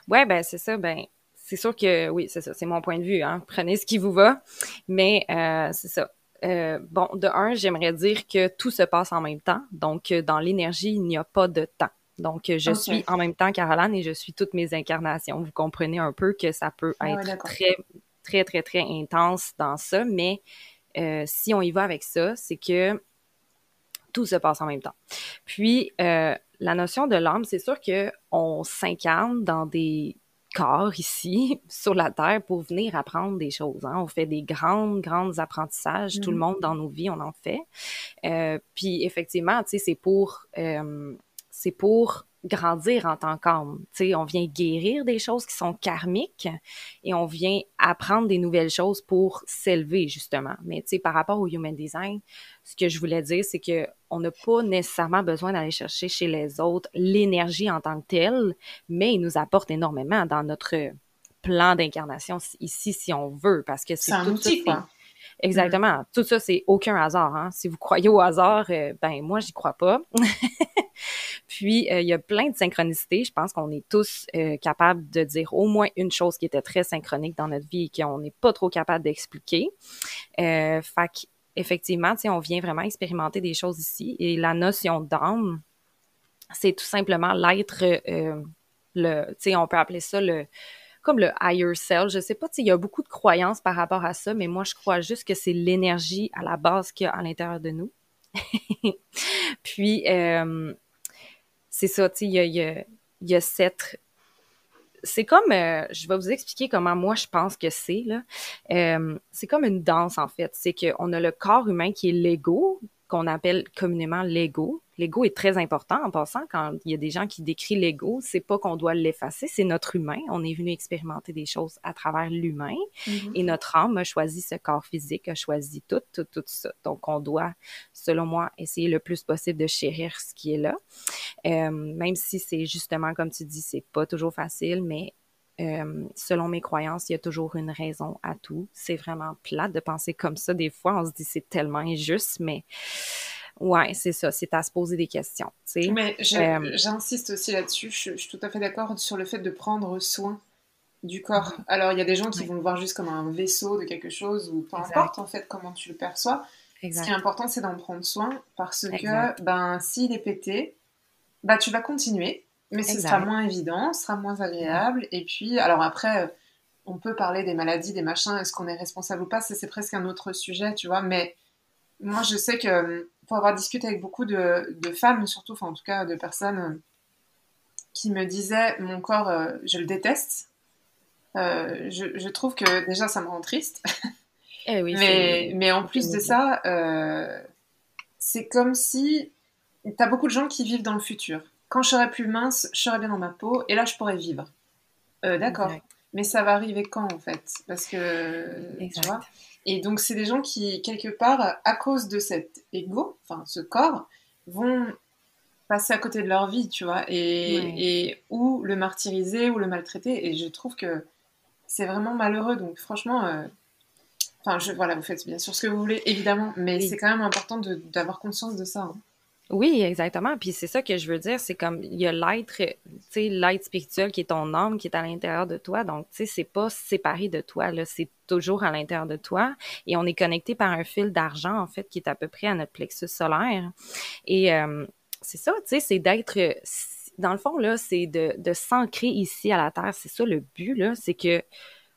Ouais, ben c'est ça, ben c'est sûr que oui, c'est ça, c'est mon point de vue. Hein. Prenez ce qui vous va, mais euh, c'est ça. Euh, bon, de un, j'aimerais dire que tout se passe en même temps. Donc, dans l'énergie, il n'y a pas de temps. Donc, je suis en même temps Caroline et je suis toutes mes incarnations. Vous comprenez un peu que ça peut être très, très, très, très intense dans ça, mais si on y va avec ça, c'est que tout se passe en même temps. Puis, la notion de l'âme, c'est sûr que on s'incarne dans des corps ici sur la Terre pour venir apprendre des choses. Hein. On fait des grandes, grandes apprentissages. Tout le mm. monde dans nos vies, on en fait. Euh, puis effectivement, tu sais, c'est pour, euh, c'est pour grandir en tant qu'âme. Tu sais, on vient guérir des choses qui sont karmiques et on vient apprendre des nouvelles choses pour s'élever, justement. Mais tu sais, par rapport au human design, ce que je voulais dire, c'est que on n'a pas nécessairement besoin d'aller chercher chez les autres l'énergie en tant que telle, mais il nous apporte énormément dans notre plan d'incarnation ici, si on veut, parce que c'est tout outil, quoi. Exactement. Tout ça, c'est aucun hasard. Hein. Si vous croyez au hasard, euh, ben moi, j'y crois pas. Puis, euh, il y a plein de synchronicités. Je pense qu'on est tous euh, capables de dire au moins une chose qui était très synchronique dans notre vie et qu'on n'est pas trop capable d'expliquer. Euh, fait effectivement, on vient vraiment expérimenter des choses ici. Et la notion d'âme, c'est tout simplement l'être, le, on peut appeler ça le comme le higher self. Je sais pas, il y a beaucoup de croyances par rapport à ça, mais moi, je crois juste que c'est l'énergie à la base qu'il y a à l'intérieur de nous. Puis, euh, c'est ça, tu sais, il y a, y, y a, cette... C'est comme, euh, je vais vous expliquer comment moi je pense que c'est, là. Euh, c'est comme une danse, en fait. C'est qu'on a le corps humain qui est l'ego, qu'on appelle communément l'ego. L'ego est très important en passant. Quand il y a des gens qui décrivent l'ego, c'est pas qu'on doit l'effacer, c'est notre humain. On est venu expérimenter des choses à travers l'humain mm-hmm. et notre âme a choisi ce corps physique, a choisi tout, tout, tout ça. Donc, on doit, selon moi, essayer le plus possible de chérir ce qui est là. Euh, même si c'est justement, comme tu dis, c'est pas toujours facile, mais euh, selon mes croyances, il y a toujours une raison à tout. C'est vraiment plate de penser comme ça. Des fois, on se dit c'est tellement injuste, mais ouais, c'est ça. C'est à se poser des questions. Mais euh, j'insiste aussi là-dessus. Je, suis tout à fait d'accord sur le fait de prendre soin du corps. Mhm. Alors, il y a des gens qui vont le voir juste comme un vaisseau de quelque chose ou peu importe en fait comment tu le perçois. Ce qui est important, c'est d'en prendre soin parce que ben s'il est pété, bah tu vas continuer mais ce sera moins évident, ce sera moins agréable. Et puis, alors après, euh, on peut parler des maladies, des machins, est-ce qu'on est responsable ou pas C'est presque un autre sujet, tu vois. Mais moi, je sais que euh, pour avoir discuté avec beaucoup de, femmes, surtout, enfin en tout cas de personnes euh, qui me disaient mon corps, je le déteste. je, trouve que déjà ça me rend triste. Eh oui, mais, mais en plus de ça, c'est comme si tu as beaucoup de gens qui vivent dans le futur quand je serai plus mince, je serai bien dans ma peau et là je pourrai vivre. Euh, d'accord. Mais ça va arriver quand en fait? Parce que tu vois? Et donc c'est des gens qui quelque part à cause de cet ego, enfin ce corps, vont passer à côté de leur vie, tu vois, et, ou le martyriser ou le maltraiter. Et je trouve que c'est vraiment malheureux. Donc franchement, euh, enfin je voilà, vous faites bien sûr ce que vous voulez évidemment, mais c'est quand même important d'avoir conscience de ça. Hein. Oui, exactement. Puis c'est ça que je veux dire, c'est comme il y a l'être, tu sais, l'être spirituel qui est ton âme, qui est à l'intérieur de toi. Donc, tu sais, c'est pas séparé de toi, là, c'est toujours à l'intérieur de toi. Et on est connecté par un fil d'argent, en fait, qui est à peu près à notre plexus solaire. Et euh, c'est ça, tu sais, c'est d'être dans le fond, là, c'est de, de s'ancrer ici à la Terre. C'est ça le but, là, c'est que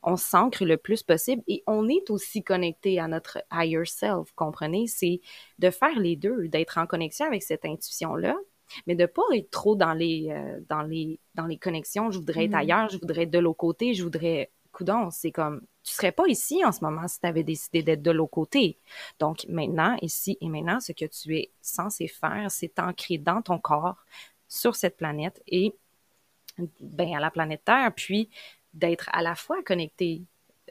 on s'ancre le plus possible et on est aussi connecté à notre higher self, comprenez? C'est de faire les deux, d'être en connexion avec cette intuition-là, mais de pas être trop dans les, euh, dans les, dans les connexions. Je voudrais être mm-hmm. ailleurs, je voudrais être de l'autre côté, je voudrais. Coudon, c'est comme, tu serais pas ici en ce moment si tu avais décidé d'être de l'autre côté. Donc, maintenant, ici et maintenant, ce que tu es censé faire, c'est t'ancrer dans ton corps, sur cette planète et, ben, à la planète Terre, puis d'être à la fois connecté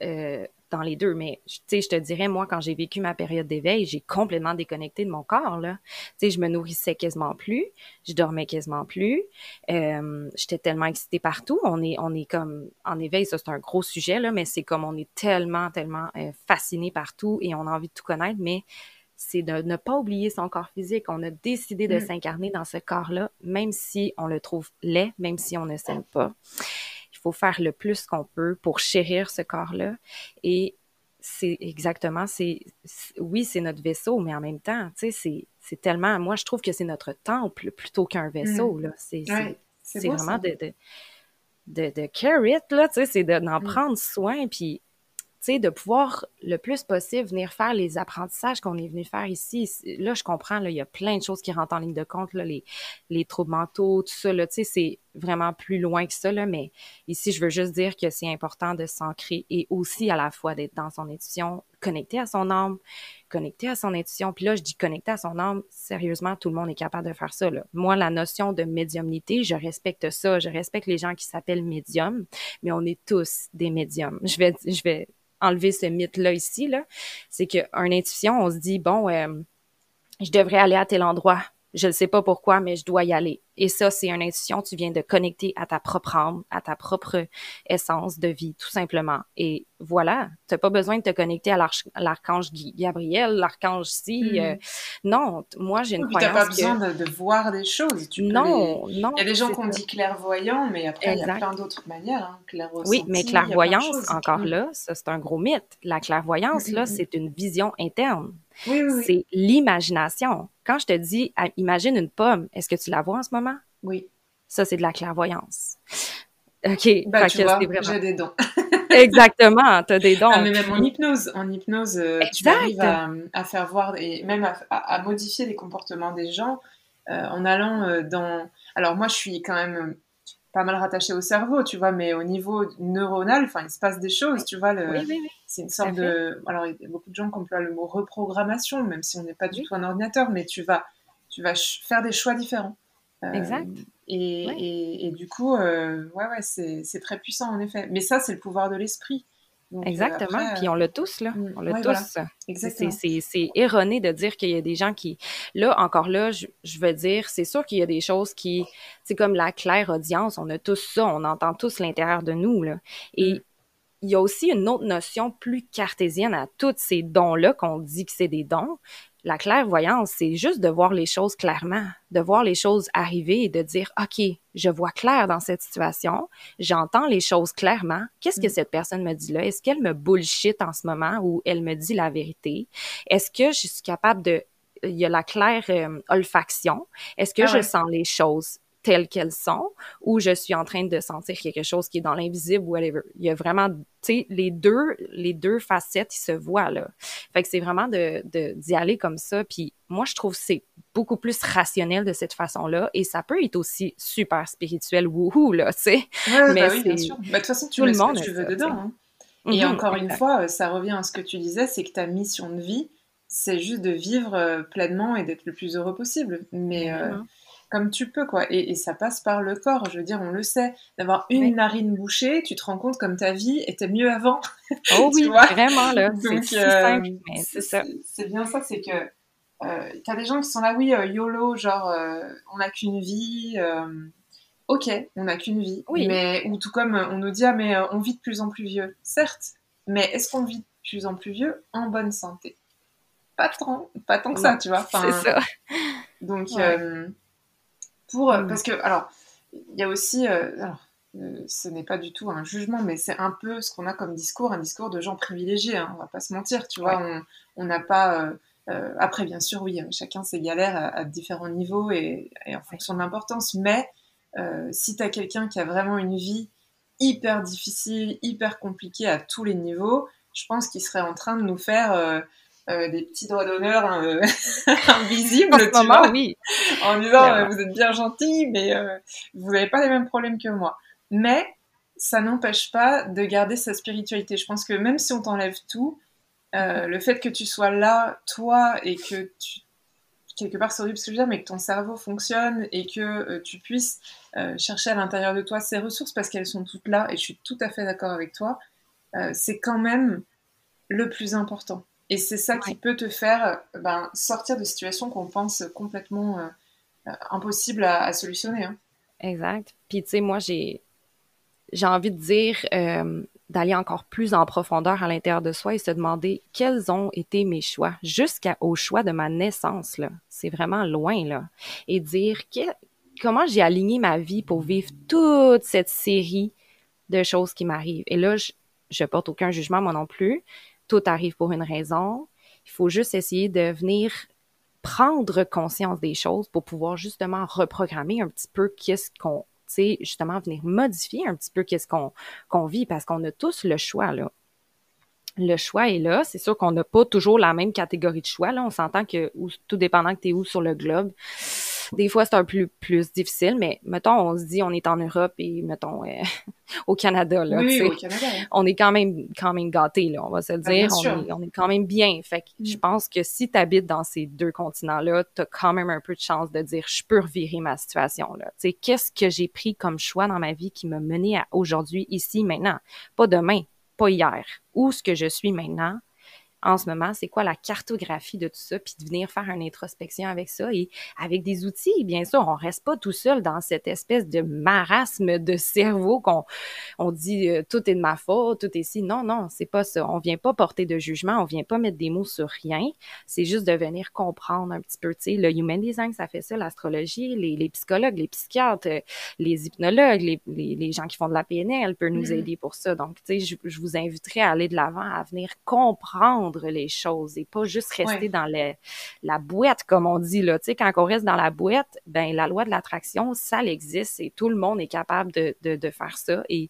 euh, dans les deux. Mais tu sais, je te dirais, moi, quand j'ai vécu ma période d'éveil, j'ai complètement déconnecté de mon corps. Là. Tu sais, je me nourrissais quasiment plus, je dormais quasiment plus. Euh, J'étais tellement excitée partout. On est, on est comme en éveil, ça c'est un gros sujet, là, mais c'est comme on est tellement, tellement euh, fasciné partout et on a envie de tout connaître, mais c'est de ne pas oublier son corps physique. On a décidé de mm. s'incarner dans ce corps-là, même si on le trouve laid, même si on ne s'aime pas faut faire le plus qu'on peut pour chérir ce corps-là. Et c'est exactement, c'est oui, c'est notre vaisseau, mais en même temps, tu sais, c'est tellement, moi, je trouve que c'est notre temple plutôt qu'un vaisseau, mm. là. C'est vraiment de, de, de, de, care it, là, tu sais, c'est d'en mm. prendre soin, puis sais, de pouvoir le plus possible venir faire les apprentissages qu'on est venu faire ici. Là, je comprends, là, il y a plein de choses qui rentrent en ligne de compte, là, les, les troubles mentaux, tout ça, là, tu sais, c'est vraiment plus loin que ça, là, mais ici, je veux juste dire que c'est important de s'ancrer et aussi à la fois d'être dans son intuition, connecté à son âme, connecté à son intuition. Puis là, je dis connecté à son âme, sérieusement, tout le monde est capable de faire ça. Là. Moi, la notion de médiumnité, je respecte ça. Je respecte les gens qui s'appellent médiums, mais on est tous des médiums. Je vais, je vais enlever ce mythe-là ici, là. C'est qu'une intuition, on se dit, bon, euh, je devrais aller à tel endroit. Je ne sais pas pourquoi, mais je dois y aller. Et ça, c'est une intuition. Tu viens de connecter à ta propre âme, à ta propre essence de vie, tout simplement. Et voilà, tu n'as pas besoin de te connecter à l'archange Gabriel, l'archange si. Mm. Euh, non, moi, j'ai une croyance. Tu n'as pas besoin de, voir des choses. Tu non, non. Il y a des gens qu'on dit clairvoyants, mais après, il y a plein d'autres manières. Hein. Oui, mais clairvoyance, encore là, ça, c'est un gros mythe. La clairvoyance, là, c'est une vision interne. Oui, oui, C'est l'imagination. Quand je te dis, imagine une pomme, est-ce que tu la vois en ce moment? Oui. Ça, c'est de la clairvoyance. OK. Bah, tu vois, j'ai des dons. Exactement, tu as des dons. Ah, mais même en hypnose, en hypnose, euh, tu arrives à, faire voir et même à, modifier les comportements des gens euh, en allant euh, dans. Alors moi, je suis quand même pas mal rattaché au cerveau, tu vois, mais au niveau neuronal, enfin, il se passe des choses, tu vois. Le... Oui, oui, oui. C'est une sorte de. Alors, il y a beaucoup de gens qui emploient le mot reprogrammation, même si on n'est pas du tout un ordinateur, mais tu vas, tu vas faire des choix différents. Euh, exact. Et, et, du coup, euh, ouais, ouais, c'est très puissant en effet. Mais ça, c'est le pouvoir de l'esprit. Euh, Exactement. Puis on l'a tous, là. On l'a tous. C'est erroné de dire qu'il y a des gens qui. Là, encore là, je, je veux dire, c'est sûr qu'il y a des choses qui. C'est comme la claire audience. On a tous ça. On entend tous l'intérieur de nous, là. Et mm. il y a aussi une autre notion plus cartésienne à tous ces dons-là qu'on dit que c'est des dons, la clairvoyance, c'est juste de voir les choses clairement, de voir les choses arriver et de dire, OK, je vois clair dans cette situation, j'entends les choses clairement. Qu'est-ce que mm. cette personne me dit là? Est-ce qu'elle me bullshit en ce moment ou elle me dit la vérité? Est-ce que je suis capable de... Il y a la claire euh, olfaction? Est-ce que ah je sens les choses? Telles qu'elles sont ou je suis en train de sentir quelque chose qui est dans l'invisible ou whatever. Il y a vraiment, tu sais, les deux, les deux facettes, ils se voient, là. Fait que c'est vraiment de, d'y aller comme ça. Puis moi, je trouve que c'est beaucoup plus rationnel de cette façon-là et ça peut être aussi super spirituel, wouhou, là, tu sais. Ouais, Mais bah oui, bien sûr. Bah, de toute façon, tu mets ce que tu veux dedans. Hein. Et mhm, encore une fois, ça revient à ce que tu disais, c'est que ta mission de vie, c'est juste de vivre euh, pleinement et d'être le plus heureux possible. Mais euh, comme tu peux, quoi. Et, ça passe par le corps. Je veux dire, on le sait. D'avoir une narine bouchée, tu te rends compte comme ta vie était mieux avant. Oh oui, vraiment, là. C'est euh. C'est bien ça, c'est que euh, t'as des gens qui sont là, oui, euh, YOLO, genre, euh, on n'a qu'une vie. ok, on n'a qu'une vie. Oui. Mais, ou tout comme on nous dit, ah, mais on vit de plus en plus vieux. Certes, mais est-ce qu'on vit de plus en plus vieux en bonne santé? Pas tant, pas tant que ça, tu vois. c'est ça. Donc, pour, euh, mm. Parce que, alors, il y a aussi, euh, alors, euh, ce n'est pas du tout un jugement, mais c'est un peu ce qu'on a comme discours, un discours de gens privilégiés, hein, on va pas se mentir, tu vois, on n'a pas... après, bien sûr, oui, chacun ses galères à, différents niveaux et, en fonction de l'importance, mais si tu as quelqu'un qui a vraiment une vie hyper difficile, hyper compliquée à tous les niveaux, je pense qu'il serait en train de nous faire euh, des petits droits d'honneur hein, euh, invisibles, tu vois, oui. en disant euh, vous êtes bien gentil, mais vous n'avez pas les mêmes problèmes que moi. Mais ça n'empêche pas de garder sa spiritualité. Je pense que même si on t'enlève tout, le fait que tu sois là, toi, et que tu quelque part c'est horrible ce que je veux dire, mais que ton cerveau fonctionne et que tu puisses chercher à l'intérieur de toi ces ressources parce qu'elles sont toutes là, et je suis tout à fait d'accord avec toi, c'est quand même le plus important. Et c'est ça qui peut te faire euh, ben, sortir de situations qu'on pense complètement euh, euh, impossibles à, solutionner. Hein. Exact. Puis tu sais, moi, j'ai j'ai envie de dire d'aller encore plus en profondeur à l'intérieur de soi et se demander quels ont été mes choix jusqu'au choix de ma naissance. là. C'est vraiment loin, là. Et dire comment j'ai aligné ma vie pour vivre toute cette série de choses qui m'arrivent. Et là, je, je porte aucun jugement, moi non plus tout arrive pour une raison. Il faut juste essayer de venir prendre conscience des choses pour pouvoir justement reprogrammer un petit peu qu'est-ce qu'on, tu justement venir modifier un petit peu qu'est-ce qu'on qu'on vit parce qu'on a tous le choix, là. le choix est là. C'est sûr qu'on n'a pas toujours la même catégorie de choix. Là, on s'entend que tout dépendant que tu es où sur le globe, des fois, c'est un peu plus difficile, mais mettons, on se dit, on est en Europe et mettons euh, au Canada, là, oui, au Canada. on est quand même quand même gâtés, là, on va se le ben, dire. on, est, on, est, quand même bien. Fait que je mm. pense que si tu habites dans ces deux continents-là, tu as quand même un peu de chance de dire, je peux revirer ma situation. là. Tu sais, qu'est-ce que j'ai pris comme choix dans ma vie qui m'a mené à aujourd'hui, ici, maintenant? Pas demain, pas hier. Où ce que je suis maintenant? En ce moment, c'est quoi la cartographie de tout ça, puis de venir faire une introspection avec ça et avec des outils, bien sûr, on reste pas tout seul dans cette espèce de marasme de cerveau qu'on on dit euh, tout est de ma faute, tout est si. Non, non, c'est pas ça. On vient pas porter de jugement, on vient pas mettre des mots sur rien. C'est juste de venir comprendre un petit peu. Tu sais, le human design, ça fait ça, l'astrologie, les, les, psychologues, les psychiatres, euh, les hypnologues, les, les, les, gens qui font de la PNL peuvent nous mm-hmm. aider pour ça. Donc, tu sais, je, je vous inviterai à aller de l'avant, à venir comprendre les choses et pas juste rester dans la boîte, comme on dit, là. Tu sais, quand on reste dans la boîte, ben, la loi de l'attraction, ça existe et tout le monde est capable de, de, faire ça et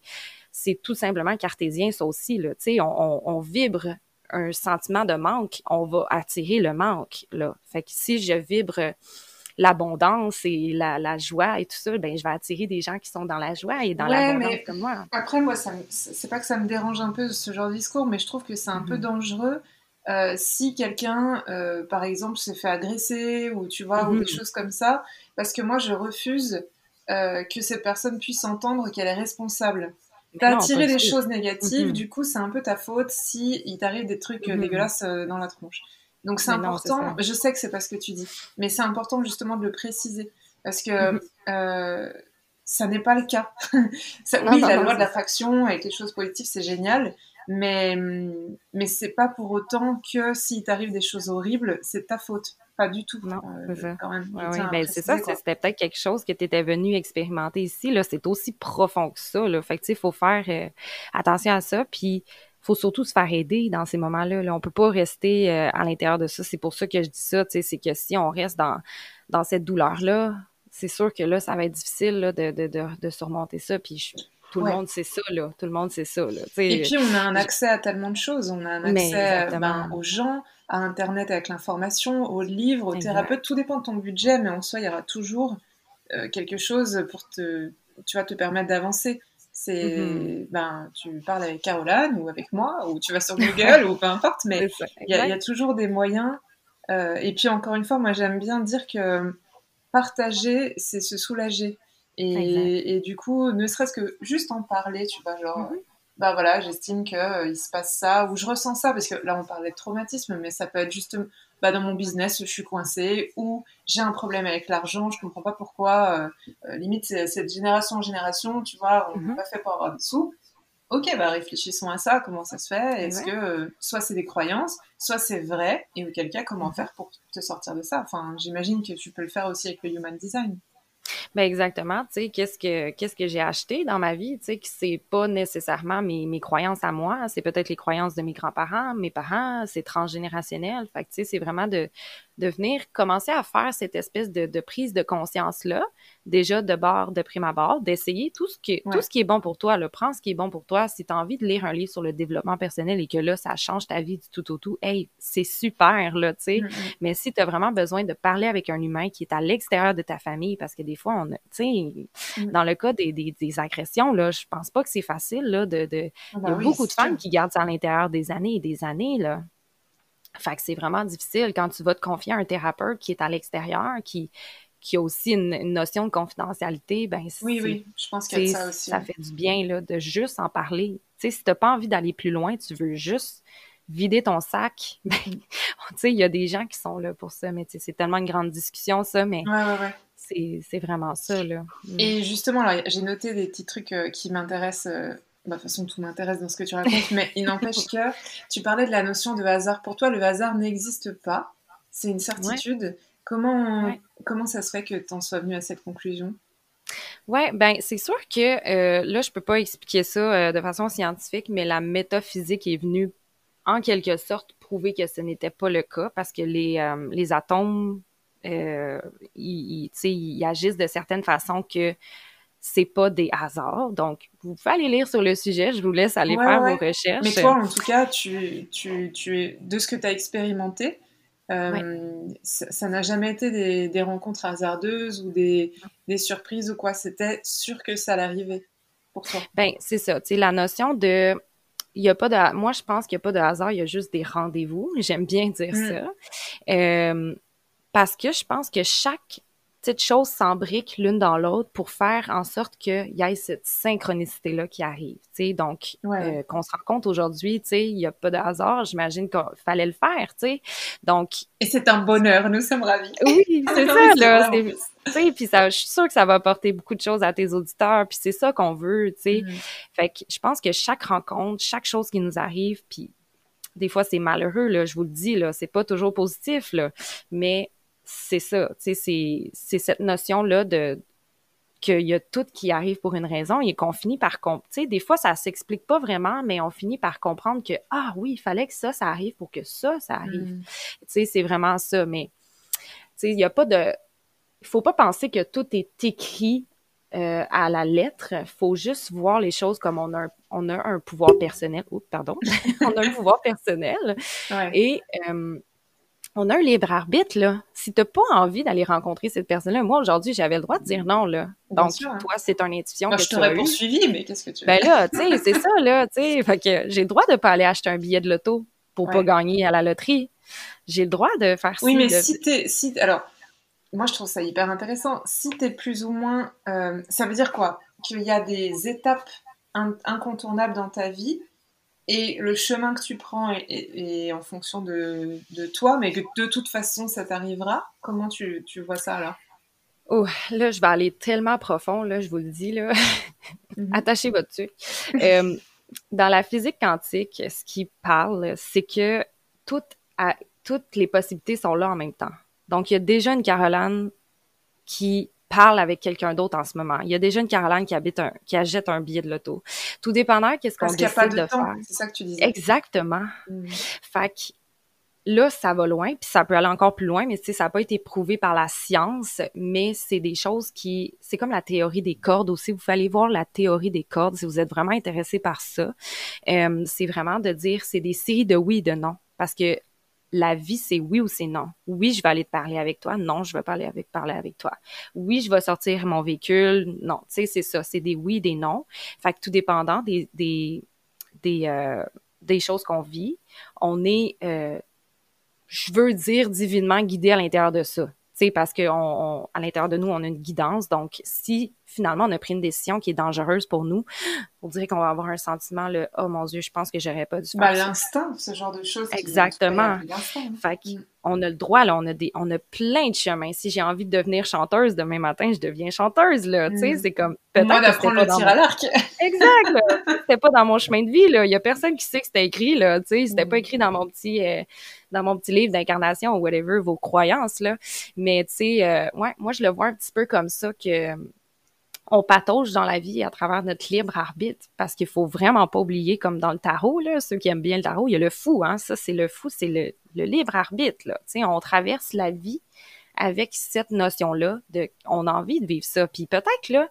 c'est tout simplement cartésien, ça aussi, là. Tu sais, on, on, vibre un sentiment de manque, on va attirer le manque, là. Fait que si je vibre l'abondance et la, la, joie et tout ça, ben je vais attirer des gens qui sont dans la joie et dans l'abondance comme moi. Après, moi, c'est pas que ça me dérange un peu ce genre de discours, mais je trouve que c'est un peu mm-hmm. dangereux euh, si quelqu'un, euh, par exemple, s'est fait agresser ou tu vois, ou des mm-hmm. choses comme ça, parce que moi, je refuse euh, que cette personne puisse entendre qu'elle est responsable. T'as attiré des choses négatives, mm-hmm. du coup, c'est un peu ta faute si il t'arrive des trucs dégueulasses dans la tronche. Donc c'est important, je sais que c'est pas ce que tu dis, mais c'est important justement de le préciser parce que euh, ça n'est pas le cas. oui, la loi de l'attraction avec les choses positives, c'est génial, mais, mais c'est pas pour autant que s'il t'arrive des choses horribles, c'est ta faute. Pas du tout. Non, euh, c'est Quand même, oui, ben, c'est ça, c'était peut-être quelque chose que tu étais venu expérimenter ici. Là, c'est aussi profond que ça. Là. Fait que, il faut faire euh, attention à ça. Puis, faut surtout se faire aider dans ces moments-là. Là. On peut pas rester euh, à l'intérieur de ça. C'est pour ça que je dis ça, c'est que si on reste dans, dans cette douleur-là, c'est sûr que là, ça va être difficile là, de, de, de, de, surmonter ça. Puis tout le monde sait ça, là. Tout le monde sait ça, là. Et puis, on a un accès à tellement de choses. On a un accès ben, aux gens, à Internet avec l'information, aux livres, aux thérapeutes. Tout dépend de ton budget, mais en soi, il y aura toujours euh, quelque chose pour te, tu vas te permettre d'avancer. C'est, mm-hmm. ben, tu parles avec Caroline ou avec moi, ou tu vas sur Google, ou peu importe, mais il y, a toujours des moyens. Euh, et puis, encore une fois, moi, j'aime bien dire que partager, c'est se soulager. Et, et, du coup, ne serait-ce que juste en parler, tu vois, genre, mm-hmm. bah voilà, j'estime qu'il euh, se passe ça, ou je ressens ça, parce que là, on parlait de traumatisme, mais ça peut être juste bah, dans mon business, je suis coincée ou j'ai un problème avec l'argent, je comprends pas pourquoi. Euh, euh limite, cette génération en génération, tu vois, on n'est mhm. pas fait pour avoir des sous. Ok, bah réfléchissons à ça, comment ça se fait Est-ce que euh, soit c'est des croyances, soit c'est vrai, et auquel cas, comment mhm. faire pour te sortir de ça? Enfin, j'imagine que tu peux le faire aussi avec le human design. Ben exactement, tu sais, qu'est-ce que qu'est-ce que j'ai acheté dans ma vie, tu sais, que c'est pas nécessairement mes, mes croyances à moi, c'est peut-être les croyances de mes grands-parents, mes parents, c'est transgénérationnel. Fait tu sais, c'est vraiment de de venir commencer à faire cette espèce de, de prise de conscience-là, déjà de bord, de prime abord, d'essayer tout ce qui tout ce qui est bon pour toi, le prends ce qui est bon pour toi. Si tu as envie de lire un livre sur le développement personnel et que là, ça change ta vie du tout au tout, hey, c'est super, là, tu sais. Mm-hmm. Mais si tu as vraiment besoin de parler avec un humain qui est à l'extérieur de ta famille, parce que des fois, on tu sais, mm. dans le cas des, des, des, agressions, là, je pense pas que c'est facile, là, de, de... Ah il y a ben beaucoup de femmes qui gardent ça à l'intérieur des années et des années, là. Fait que c'est vraiment difficile quand tu vas te confier à un thérapeute qui est à l'extérieur, qui, qui a aussi une, notion de confidentialité, ben oui, oui, je pense que ça aussi. Ça fait du bien là, de juste en parler. Tu sais, si t'as pas envie d'aller plus loin, tu veux juste vider ton sac, ben, tu sais, il y a des gens qui sont là pour ça, mais c'est tellement une grande discussion, ça, mais ouais, ouais, ouais. c'est vraiment ça, là. Mm. Et justement, j'ai noté des petits trucs euh, qui m'intéressent euh, de toute façon, tout m'intéresse dans ce que tu racontes, mais il n'empêche que tu parlais de la notion de hasard. Pour toi, le hasard n'existe pas. C'est une certitude. Comment, comment ça se fait que tu en sois venu à cette conclusion? Oui, ben c'est sûr que euh, là, je peux pas expliquer ça euh, de façon scientifique, mais la métaphysique est venue en quelque sorte prouver que ce n'était pas le cas parce que les, euh, les atomes, ils, ils, ils agissent de certaines façons que c'est pas des hasards. Donc, vous pouvez aller lire sur le sujet. Je vous laisse aller faire vos recherches. Mais toi, en tout cas, tu, tu, tu es, de ce que tu as expérimenté, euh, ça n'a jamais été des, des, rencontres hasardeuses ou des, des surprises ou quoi. C'était sûr que ça allait pour toi. Ben, c'est ça. Tu sais, la notion de il y a pas de moi je pense qu'il n'y a pas de hasard il y a juste des rendez-vous j'aime bien dire mm. ça euh, parce que je pense que chaque petites choses s'embriquent l'une dans l'autre pour faire en sorte qu'il y ait cette synchronicité-là qui arrive. Donc, euh, qu'on se rend compte aujourd'hui, il n'y a pas de hasard, j'imagine qu'il fallait le faire. sais Donc, Et c'est un bonheur, nous sommes ravis. Oui, c'est ça. là, puis ça, je suis sûre que ça va apporter beaucoup de choses à tes auditeurs, puis c'est ça qu'on veut. tu sais mm-hmm. Fait que je pense que chaque rencontre, chaque chose qui nous arrive, puis des fois c'est malheureux, là, je vous le dis, là, c'est pas toujours positif, là, mais c'est ça, tu sais, c'est cette notion-là de qu'il y a tout qui arrive pour une raison et qu'on finit par comprendre. Tu sais, des fois, ça s'explique pas vraiment, mais on finit par comprendre que, ah oui, il fallait que ça, ça arrive pour que ça, ça arrive. Mm. Tu sais, c'est vraiment ça, mais, tu sais, il y a pas de... Il faut pas penser que tout est écrit euh, à la lettre. faut juste voir les choses comme on a un, on a un pouvoir personnel. Oups, pardon. on a un pouvoir personnel. Et... Euh, on a un libre arbitre, là. Si t'as pas envie d'aller rencontrer cette personne-là, moi, aujourd'hui, j'avais le droit de dire non, là. Donc, hein. toi, c'est une intuition que je tu as poursuivi, mais qu'est-ce que tu veux? Ben là, tu sais, c'est ça, là, tu sais. Fait que j'ai le droit de pas aller acheter un billet de loto pour pas gagner à la loterie. J'ai le droit de faire ça. Oui, mais si t'es... Si, alors, moi, je trouve ça hyper intéressant. Si t'es plus ou moins... Euh, ça veut dire quoi? Qu'il y a des étapes incontournables dans ta vie et le chemin que tu prends est, en fonction de, toi, mais que de toute façon ça t'arrivera. Comment tu, vois ça alors Oh, là, je vais aller tellement profond, là, je vous le dis, là. Mhm. Attachez votre truc. Euh, dans la physique quantique, ce qui parle, c'est que toutes, toutes les possibilités sont là en même temps. Donc, il y a déjà une Caroline qui parle avec quelqu'un d'autre en ce moment. Il y a déjà une Caroline qui habite un, qui achète un billet de loto. Tout dépendant qu'est-ce qu'on décide a pas de, de faire. C'est ça que tu disais. Exactement. Mm. Fait que là, ça va loin, puis ça peut aller encore plus loin, mais tu sais, ça n'a pas été prouvé par la science, mais c'est des choses qui, c'est comme la théorie des cordes aussi. Vous allez voir la théorie des cordes si vous êtes vraiment intéressé par ça. Euh, c'est vraiment de dire, c'est des séries de oui et de non, parce que la vie, c'est oui ou c'est non. Oui, je vais aller te parler avec toi. Non, je vais pas aller avec, parler avec toi. Oui, je vais sortir mon véhicule. Non, tu sais, c'est ça. C'est des oui, des non. Fait que tout dépendant des, des, des, euh, des choses qu'on vit, on est, euh, je veux dire, divinement guidé à l'intérieur de ça. Tu sais, parce que on, l'intérieur de nous, on a une guidance. Donc, si finalement on a pris une décision qui est dangereuse pour nous, on dirait qu'on va avoir un sentiment le oh mon dieu, je pense que j'aurais pas dû faire ben, l'instinct, ce genre de choses. Exactement. Fait mm. on a le droit là, on a des on a plein de chemins. Si j'ai envie de devenir chanteuse demain matin, je deviens chanteuse là, tu sais, mm. c'est comme peut-être Moi d'apprendre le tir à l'arc. exact. C'était pas dans mon chemin de vie là, il y a personne qui sait que c'était écrit là, tu sais, c'était pas mm. écrit dans mon petit euh, dans mon petit livre d'incarnation ou whatever vos croyances là, mais tu sais euh, ouais, moi je le vois un petit peu comme ça que on patauge dans la vie à travers notre libre arbitre parce qu'il faut vraiment pas oublier comme dans le tarot là, ceux qui aiment bien le tarot, il y a le fou hein, ça c'est le fou, c'est le, libre arbitre là, on traverse la vie avec cette notion là de on a envie de vivre ça. Puis peut-être là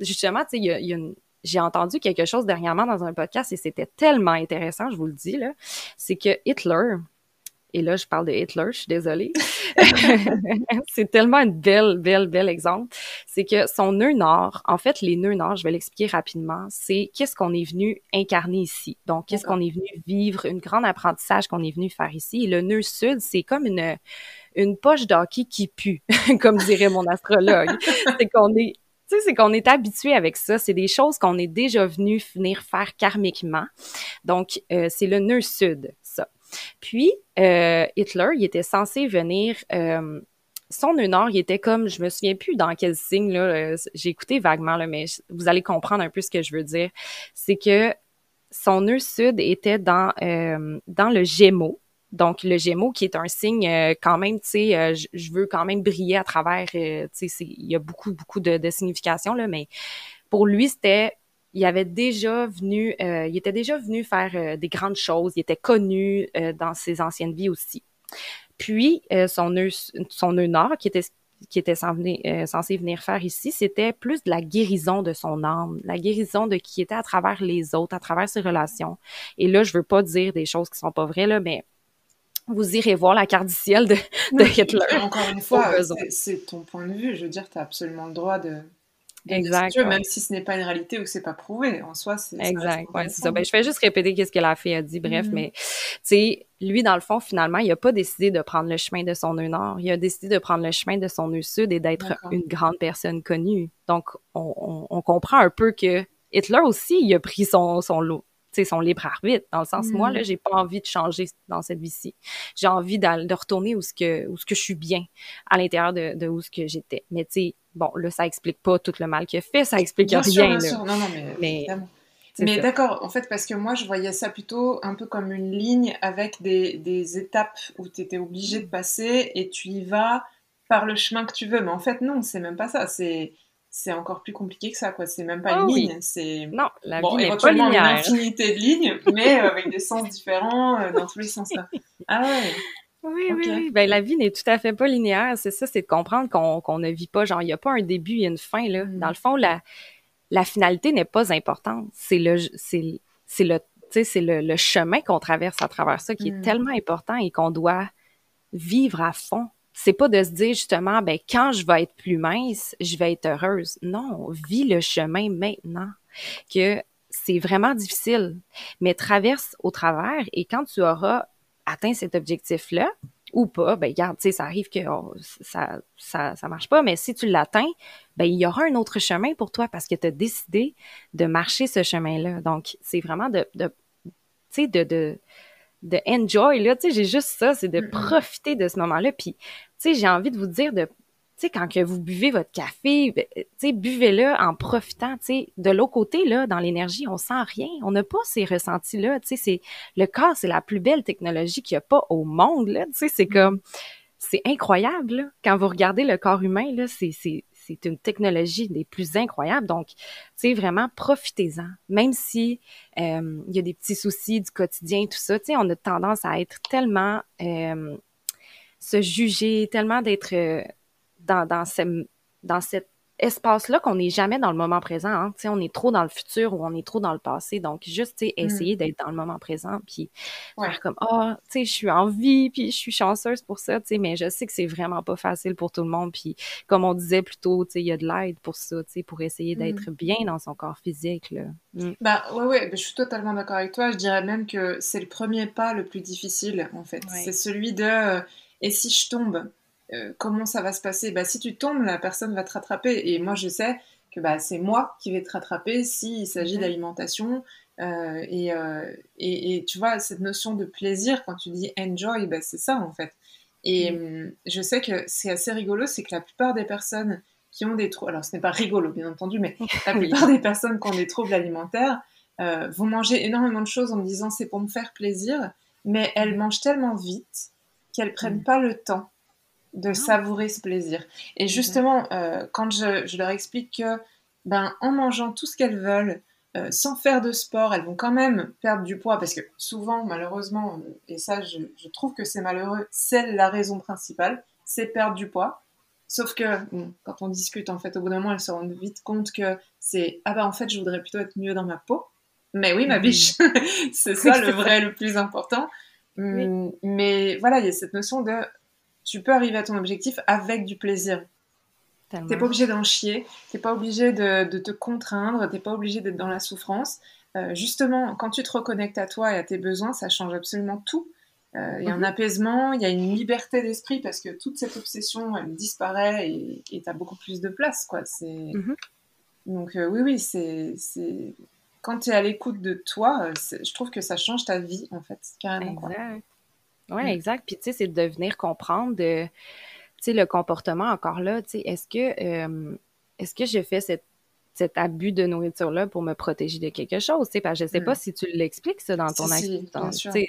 justement, il y a, j'ai entendu quelque chose dernièrement dans un podcast et c'était tellement intéressant, je vous le dis là, c'est que Hitler et là, je parle de Hitler, je suis désolée. c'est tellement un bel, bel, bel exemple. C'est que son nœud nord, en fait, les nœuds nord, je vais l'expliquer rapidement, c'est qu'est-ce qu'on est venu incarner ici? Donc, qu'est-ce qu'on est venu vivre, une grande apprentissage qu'on est venu faire ici. Et le nœud sud, c'est comme une, une poche d'hockey qui pue, comme dirait mon astrologue. c'est qu'on est tu sais, c'est qu'on est habitué avec ça. C'est des choses qu'on est déjà venu venir faire karmiquement. Donc, euh, c'est le nœud sud. Puis, euh, Hitler, il était censé venir... Euh, son nord, il était comme, je me souviens plus dans quel signe, là, euh, j'ai écouté vaguement, là, mais vous allez comprendre un peu ce que je veux dire. C'est que son nœud sud était dans, dans le Gémeaux. Donc, le Gémeaux, qui est un signe quand même, tu sais, je veux quand même briller à travers, tu sais, il y a beaucoup, beaucoup de, de significations, là, mais pour lui, c'était il avait déjà venu, euh, il était déjà venu faire euh, des grandes choses. Il était connu euh, dans ses anciennes vies aussi. Puis son nœud, son nœud nord, qui était qui était censé venir faire ici, c'était plus de la guérison de son âme, la guérison de qui était à travers les autres, à travers ses relations. Et là, je veux pas dire des choses qui sont pas vraies, là, mais vous irez voir la carte du ciel de, Hitler. Encore une fois, c'est ton point de vue. Je veux dire, tu as absolument le droit de, Exact. Même si ce n'est pas une réalité ou que c'est pas prouvé, en soi, c'est. Exact. Ouais, c'est ça. Ben, je fais juste répéter qu'est-ce que la fille a dit. Bref, mm-hmm. mais tu sais, lui, dans le fond, finalement, il a pas décidé de prendre le chemin de son nœud nord. Il a décidé de prendre le chemin de son nœud sud et d'être une grande personne connue. Donc, on, on, comprend un peu que Hitler aussi, il a pris son, son lot son libre arbitre. Dans le sens, moi, là, mm. j'ai pas envie de changer dans cette vie-ci. J'ai envie de retourner où ce que, où ce que je suis bien, à l'intérieur de, de où ce que j'étais. Mais tu sais, bon, là, ça explique pas tout le mal qu'il a fait, ça explique rien. Sûr, bien sûr. Non, non, mais, mais... d'accord, en fait, parce que moi, je voyais ça plutôt un peu comme une ligne avec des, des étapes où tu étais obligé de passer et tu y vas par le chemin que tu veux. Mais en fait, non, c'est même pas ça. C'est c'est encore plus compliqué que ça, quoi. C'est même pas une oh ligne, c'est... Non, la bon, vie n'est pas linéaire. une infinité de lignes, mais euh, avec des sens différents euh, dans tous les sens, là. Ah ouais oui, oui, Ben, la vie n'est tout à fait pas linéaire. C'est ça, c'est de comprendre qu'on ne vit pas, genre, il n'y a pas un début et une fin, là. Mm. Dans le fond, la, la finalité n'est pas importante. C'est le, c'est, c'est le, c'est le, le, chemin qu'on traverse à travers ça qui est mm. tellement important et qu'on doit vivre à fond c'est pas de se dire justement, ben quand je vais être plus mince, je vais être heureuse. Non, vis le chemin maintenant. Que c'est vraiment difficile, mais traverse au travers et quand tu auras atteint cet objectif-là, ou pas, ben regarde, tu sais, ça arrive que ça, ça, ça marche pas, mais si tu l'atteins, ben il y aura un autre chemin pour toi parce que tu as décidé de marcher ce chemin-là. Donc, c'est vraiment de, de tu sais, de, de, de enjoy, là, tu sais, j'ai juste ça, c'est de profiter de ce moment-là. Puis, tu sais, j'ai envie de vous dire de, tu sais, quand que vous buvez votre café, ben, tu sais, buvez-le en profitant, tu sais. De l'autre côté, là, dans l'énergie, on sent rien. On n'a pas ces ressentis-là, tu sais, c'est, le corps, c'est la plus belle technologie qu'il n'y a pas au monde, là, tu sais, c'est comme, c'est incroyable, là. Quand vous regardez le corps humain, là, c'est, c'est, c'est une technologie des plus incroyables. Donc, tu sais, vraiment, profitez-en. Même si euh, il y a des petits soucis du quotidien, tout ça, tu sais, on a tendance à être tellement euh, se juger, tellement d'être euh, dans, cette espace-là qu'on n'est jamais dans le moment présent. Hein. On est trop dans le futur ou on est trop dans le passé. Donc, juste mm. essayer d'être dans le moment présent, puis faire comme Ah, oh, je suis en vie, puis je suis chanceuse pour ça, mais je sais que c'est vraiment pas facile pour tout le monde. Puis, comme on disait plus tôt, il y a de l'aide pour ça, pour essayer mm. d'être bien dans son corps physique. Là. Mm. Bah ouais, ouais, je suis totalement d'accord avec toi. Je dirais même que c'est le premier pas le plus difficile, en fait. C'est celui de euh, Et si je tombe? Euh, comment ça va se passer? Bah, Si tu tombes, la personne va te rattraper. Et moi, je sais que bah, c'est moi qui vais te rattraper s'il s'agit mhm. d'alimentation. Euh, euh, et, et, tu vois, cette notion de plaisir, quand tu dis enjoy, bah, c'est ça en fait. Et hum, je sais que c'est assez rigolo, c'est que la plupart des personnes qui ont des troubles, alors ce n'est pas rigolo bien entendu, mais la plupart des personnes qui ont des troubles alimentaires vont manger énormément de choses en me disant c'est pour me faire plaisir, mais elles mangent tellement vite qu'elles prennent pas le temps de ah. savourer ce plaisir. Et justement, euh, quand je, leur explique que, ben, en mangeant tout ce qu'elles veulent, euh, sans faire de sport, elles vont quand même perdre du poids, parce que souvent, malheureusement, euh, et ça, je, trouve que c'est malheureux, c'est la raison principale, c'est perdre du poids. Sauf que, quand on discute, en fait, au bout d'un moment, elles se rendent vite compte que c'est, ah ben, en fait, je voudrais plutôt être mieux dans ma peau. Mais oui, ma biche, c'est ça le vrai, le plus important. Hum, mais voilà, il y a cette notion de tu peux arriver à ton objectif avec du plaisir. T'es pas obligé d'en chier, t'es pas obligé de, te contraindre, t'es pas obligé d'être dans la souffrance. Euh, justement, quand tu te reconnectes à toi et à tes besoins, ça change absolument tout. Euh, il y a un mhm. apaisement, il y a une liberté d'esprit parce que toute cette obsession, elle disparaît et tu as beaucoup plus de place. Quoi. Mhm. Donc euh, oui, oui, c'est... Quand tu es à l'écoute de toi, je trouve que ça change ta vie, en fait, carrément. Oui, mm. exact. Puis, tu sais, c'est de venir comprendre de, tu sais, le comportement encore là. Tu sais, est-ce que, euh, est-ce que je fais cet abus de nourriture-là pour me protéger de quelque chose, tu sais, parce que je sais pas mm. si tu l'expliques, ça, dans ton si,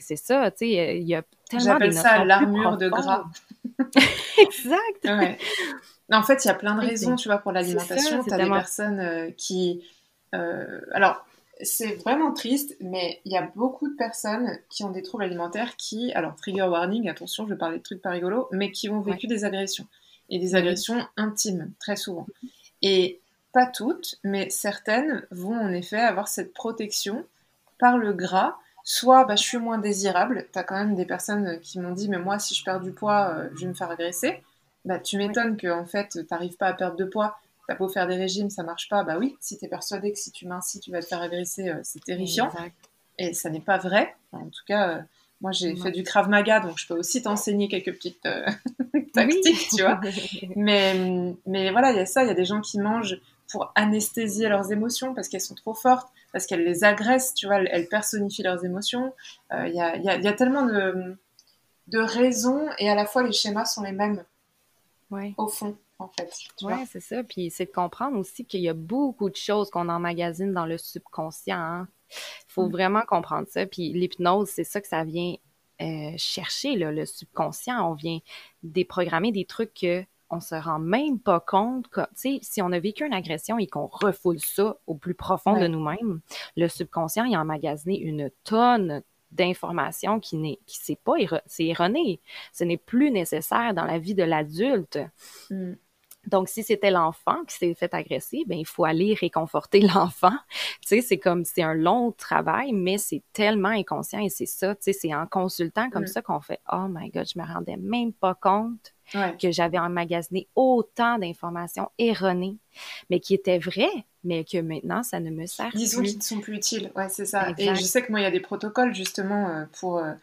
c'est ça, tu sais, il y a tellement J'appelle ça l'armure de gras. exact! Ouais. En fait, il y a plein de raisons, tu vois, pour l'alimentation. Tu as des personnes euh, qui... Euh, alors, c'est vraiment triste, mais il y a beaucoup de personnes qui ont des troubles alimentaires qui, alors trigger warning, attention, je vais parler de trucs pas rigolos, mais qui ont vécu des agressions. et des agressions intimes, très souvent. Et pas toutes, mais certaines vont en effet avoir cette protection par le gras. Soit bah, je suis moins désirable, tu as quand même des personnes qui m'ont dit mais moi si je perds du poids, euh, je vais me faire agresser. Bah, tu m'étonnes que en fait tu n'arrives pas à perdre de poids, t'as beau faire des régimes, ça marche pas. Bah oui, si tu es persuadé que si tu mincis, tu vas te faire agresser, euh, c'est terrifiant. Et ça n'est pas vrai. en tout cas, euh, moi j'ai fait du Krav Maga, donc je peux aussi t'enseigner quelques petites tactiques, tu vois. Mais, mais voilà, il y a ça, il y a des gens qui mangent pour anesthésier leurs émotions parce qu'elles sont trop fortes, parce qu'elles les agressent, tu vois, elles, personnifient leurs émotions. Euh, il y, a, y, a, y, a, tellement de, de, raisons et à la fois les schémas sont les mêmes. Ouais. Au fond, en fait. Oui, c'est ça. Puis c'est de comprendre aussi qu'il y a beaucoup de choses qu'on emmagasine dans le subconscient. Il hein. faut mm. vraiment comprendre ça. Puis l'hypnose, c'est ça que ça vient euh, chercher, là, le subconscient. On vient déprogrammer des trucs que on se rend même pas compte que, si on a vécu une agression et qu'on refoule ça au plus profond de nous-mêmes, le subconscient, il a emmagasiné une tonne d'informations qui n'est, qui c'est pas, c'est erroné. Ce n'est plus nécessaire dans la vie de l'adulte. Mm. Donc, si c'était l'enfant qui s'est fait agresser, ben il faut aller réconforter l'enfant. Tu sais, c'est comme c'est un long travail, mais c'est tellement inconscient et c'est ça. Tu sais, c'est en consultant comme mm. ça qu'on fait Oh my God, je me rendais même pas compte que j'avais emmagasiné autant d'informations erronées, mais qui étaient vraies, mais que maintenant ça ne me sert Disons plus. Disons qu'ils ne sont plus utiles. Ouais, c'est ça. Et je sais que moi, il y a des protocoles justement euh, pour euh,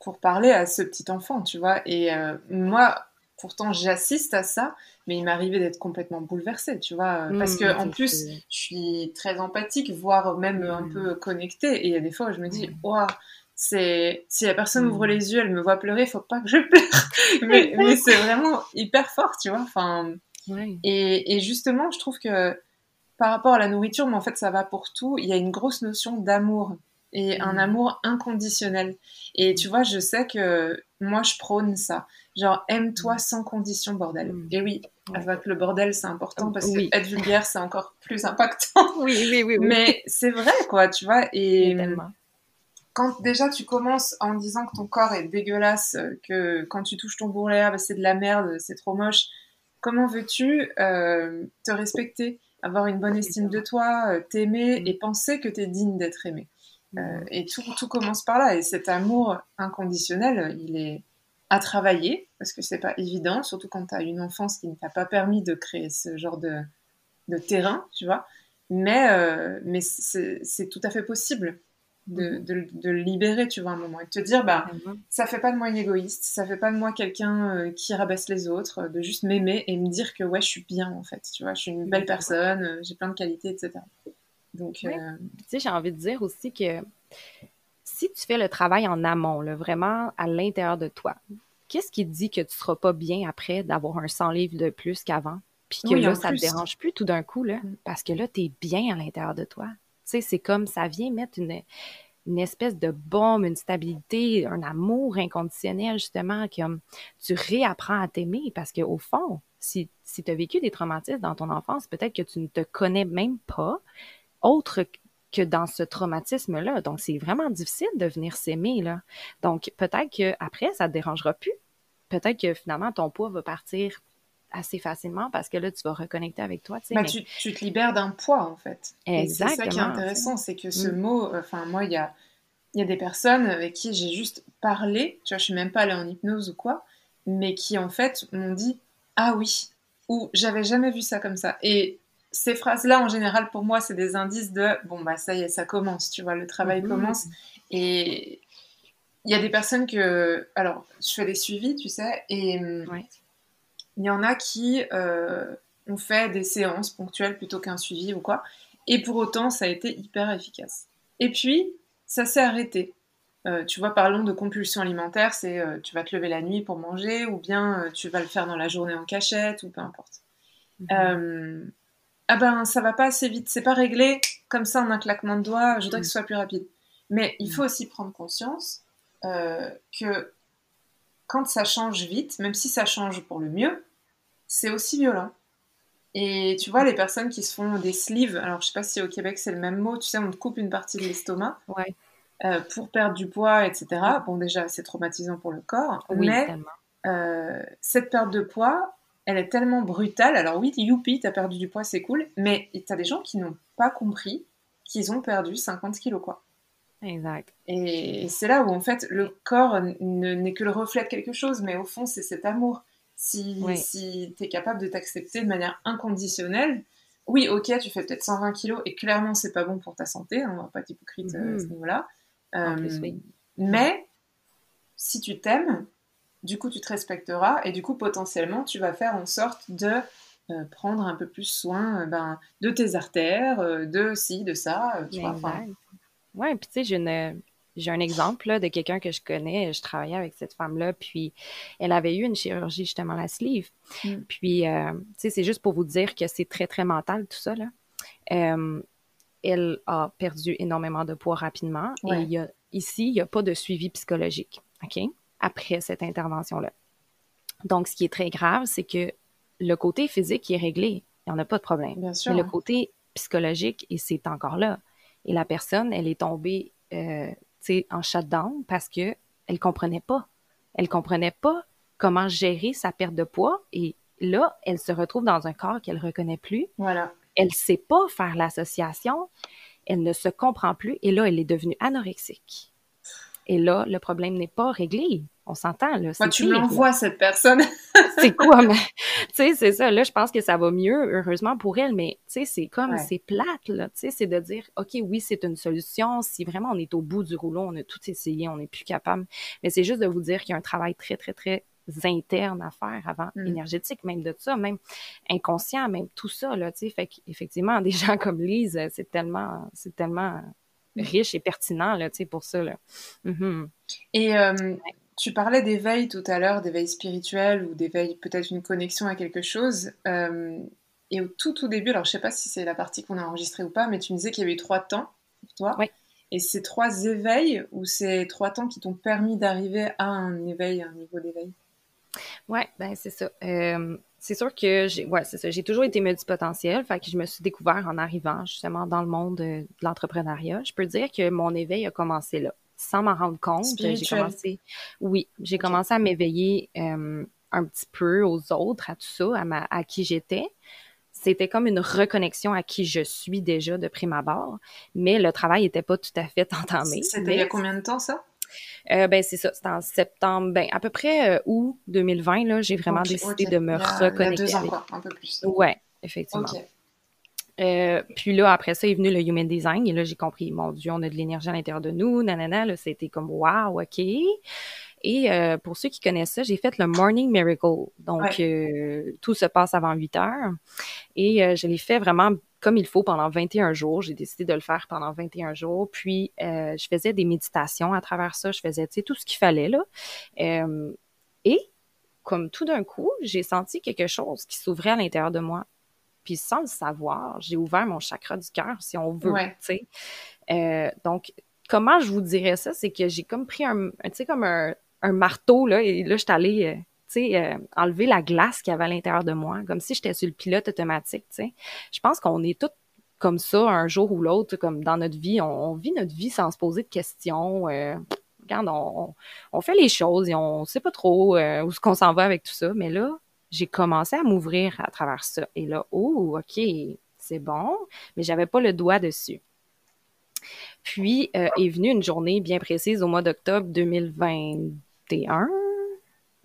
pour parler à ce petit enfant, tu vois. Et euh, moi, pourtant, j'assiste à ça, mais il m'arrivait d'être complètement bouleversée, tu vois. parce mmh, que, en plus, je suis très empathique, voire même un mmh. peu connectée. Et il y a des fois où je me dis, mmh. waouh, c'est si la personne ouvre les yeux, elle me voit pleurer, faut pas que je pleure. mais, mais c'est vraiment hyper fort, tu vois. Enfin, et, et, justement, je trouve que par rapport à la nourriture, mais en fait, ça va pour tout. Il y a une grosse notion d'amour et un amour inconditionnel. Et tu vois, je sais que moi, je prône ça. Genre, aime-toi mm. sans condition, bordel. Mm. Et oui, avec le bordel, c'est important parce que être vulgaire, c'est encore plus impactant. Oui, oui, oui. Mais c'est vrai, quoi, tu vois. Et quand déjà tu commences en disant que ton corps est dégueulasse, que quand tu touches ton bourrelet, ah, bah, c'est de la merde, c'est trop moche, comment veux-tu euh, te respecter, avoir une bonne estime de toi, euh, t'aimer mm. et penser que tu es digne d'être aimé? Euh, et tout, tout commence par là. Et cet amour inconditionnel, il est à travailler, parce que c'est pas évident, surtout quand tu as une enfance qui ne t'a pas permis de créer ce genre de, de terrain, tu vois. Mais, euh, mais c'est tout à fait possible de, de, de, le libérer, tu vois, un moment, et de te dire, bah, ça fait pas de moi une égoïste, ça fait pas de moi quelqu'un euh, qui rabaisse les autres, de juste m'aimer et me dire que, ouais, je suis bien, en fait, tu vois, je suis une belle personne, j'ai plein de qualités, etc. Donc, euh, tu sais, j'ai envie de dire aussi que si tu fais le travail en amont, là, vraiment à l'intérieur de toi, qu'est-ce qui te dit que tu seras pas bien après d'avoir un 100 livres de plus qu'avant? Puis que là, ça te dérange plus tout d'un coup, là, mm. parce que là, tu es bien à l'intérieur de toi. Tu sais, c'est comme ça vient mettre une, une espèce de bombe, une stabilité, un amour inconditionnel, justement, comme tu réapprends à t'aimer parce qu'au fond, si, si tu as vécu des traumatismes dans ton enfance, peut-être que tu ne te connais même pas, autre que dans ce traumatisme-là. Donc, c'est vraiment difficile de venir s'aimer, là. Donc, peut-être qu'après, ça te dérangera plus. Peut-être que finalement, ton poids va partir assez facilement parce que là, tu vas reconnecter avec toi. Bah, tu, tu, te libères d'un poids, en fait. Exactement. C'est ça qui est intéressant, c'est que ce mm. mot, enfin, moi, il y a, y a des personnes avec qui j'ai juste parlé, tu vois, je suis même pas allée en hypnose ou quoi, mais qui, en fait, m'ont dit « Ah oui !» ou « J'avais jamais vu ça comme ça ». Et ces phrases-là, en général, pour moi, c'est des indices de bon, bah ça y est, ça commence, tu vois, le travail mhm. commence. Et il y a des personnes que. Alors, je fais des suivis, tu sais, et hum, il y en a qui euh, ont fait des séances ponctuelles plutôt qu'un suivi ou quoi. Et pour autant, ça a été hyper efficace. Et puis, ça s'est arrêté. Euh, tu vois, parlons de compulsion alimentaire, c'est euh, tu vas te lever la nuit pour manger, ou bien tu vas le faire dans la journée en cachette, ou peu importe. Mhm ah ben ça va pas assez vite, c'est pas réglé comme ça en un claquement de doigts, je voudrais que ce soit plus rapide. Mais il faut aussi prendre conscience euh, que quand ça change vite, même si ça change pour le mieux, c'est aussi violent. Et tu vois, les personnes qui se font des sleeves, alors je sais pas si au Québec c'est le même mot, tu sais, on te coupe une partie de l'estomac euh, pour perdre du poids, etc. Bon, déjà, c'est traumatisant pour le corps, mais euh, cette perte de poids, elle est tellement brutale. Alors oui, youpi, t'as perdu du poids, c'est cool, mais t'as des gens qui n'ont pas compris qu'ils ont perdu 50 kilos, quoi. Exact. Et c'est là où, en fait, le corps n'est que le reflet de quelque chose, mais au fond, c'est cet amour. Si, si tu es capable de t'accepter de manière inconditionnelle, oui, ok, tu fais peut-être 120 kilos et clairement, c'est pas bon pour ta santé, hein, on va pas être hypocrite euh, à ce mhm. niveau-là. Euh, mais si tu t'aimes, du coup, tu te respecteras et du coup, potentiellement, tu vas faire en sorte de euh, prendre un peu plus soin ben, de tes artères, de ci, de ça. tu vois, ouais, puis tu sais, j'ai j'ai un exemple de quelqu'un que je connais. Je travaillais avec cette femme-là, puis elle avait eu une chirurgie justement à la sleeve. Mm. Puis, euh, tu sais, c'est juste pour vous dire que c'est très, très mental tout ça. Là. Euh, elle a perdu énormément de poids rapidement. Et il y a, ici, il n'y a pas de suivi psychologique, OK, après cette intervention-là. Donc, ce qui est très grave, c'est que le côté physique est réglé. Il n'y en a pas de problème. Bien sûr. Mais le côté psychologique, et c'est encore là. Et la personne, elle est tombée euh, en shutdown parce que elle comprenait pas. Elle comprenait pas comment gérer sa perte de poids et là, elle se retrouve dans un corps qu'elle reconnaît plus. Voilà. Elle sait pas faire l'association. Elle ne se comprend plus et là, elle est devenue anorexique. Et là, le problème n'est pas réglé. On s'entend, là. Moi, tu l'envoies, cette personne. c'est quoi, mais... Tu sais, c'est ça. Là, je pense que ça va mieux, heureusement pour elle, mais tu sais, c'est comme, c'est plate, là. Tu sais, c'est de dire, OK, oui, c'est une solution. Si vraiment on est au bout du rouleau, on a tout essayé, on n'est plus capable. Mais c'est juste de vous dire qu'il y a un travail très, très, très interne à faire avant, mm. énergétique, même de ça, même inconscient, même tout ça, là, tu sais. Fait qu'effectivement, des gens comme Lise, c'est tellement, c'est tellement riche et pertinent, là, tu sais, pour ça, là. Mm-hmm. Et euh, tu parlais d'éveil tout à l'heure, d'éveil spirituel ou d'éveil peut-être une connexion à quelque chose. Euh, et au tout tout début, alors je sais pas si c'est la partie qu'on a enregistrée ou pas, mais tu me disais qu'il y avait eu trois temps pour toi. Oui. Et ces trois éveils ou ces trois temps qui t'ont permis d'arriver à un éveil, à un niveau d'éveil? Oui, ben c'est ça. Euh, c'est sûr que j'ai ouais, c'est ça, j'ai toujours été multipotentielle, fait que je me suis découvert en arrivant justement dans le monde de, l'entrepreneuriat. Je peux dire que mon éveil a commencé là, sans m'en rendre compte. J'ai commencé oui, j'ai commencé à m'éveiller euh, un petit peu aux autres, à tout ça, à ma à qui j'étais. C'était comme une reconnexion à qui je suis déjà de prime abord, mais le travail n'était pas tout à fait entamé. C'était il y a combien de temps ça? Euh, ben c'est ça, c'était en septembre, ben à peu près euh, août 2020 là, j'ai vraiment décidé de me reconnecter. Il y a deux ans, un peu plus. Ouais, effectivement. Euh, puis là, après ça est venu le Human Design et là, j'ai compris, mon Dieu, on a de l'énergie à l'intérieur de nous, nanana, là, c'était comme wow, ok. Et euh, pour ceux qui connaissent ça, j'ai fait le Morning Miracle. Donc, euh, tout se passe avant 8 heures. Et euh, je l'ai fait vraiment comme il faut pendant 21 jours. J'ai décidé de le faire pendant 21 jours. Puis, je faisais des méditations à travers ça. Je faisais, tu sais, tout ce qu'il fallait, là. et, comme tout d'un coup, j'ai senti quelque chose qui s'ouvrait à l'intérieur de moi. Puis, sans le savoir, j'ai ouvert mon chakra du cœur, si on veut, tu sais. donc, comment je vous dirais ça? C'est que j'ai comme pris un, tu sais, comme un, un marteau, là, et là, je suis allée, euh, tu sais, euh, enlever la glace qu'il y avait à l'intérieur de moi, comme si j'étais sur le pilote automatique, tu sais. Je pense qu'on est tous comme ça un jour ou l'autre, comme dans notre vie. On, vit notre vie sans se poser de questions. Euh, regarde, on, on, fait les choses et on sait pas trop où ce qu'on s'en va avec tout ça. Mais là, j'ai commencé à m'ouvrir à travers ça. Et là, oh, OK, c'est bon, mais j'avais pas le doigt dessus. Puis est venue une journée bien précise au mois d'octobre 2020 2021.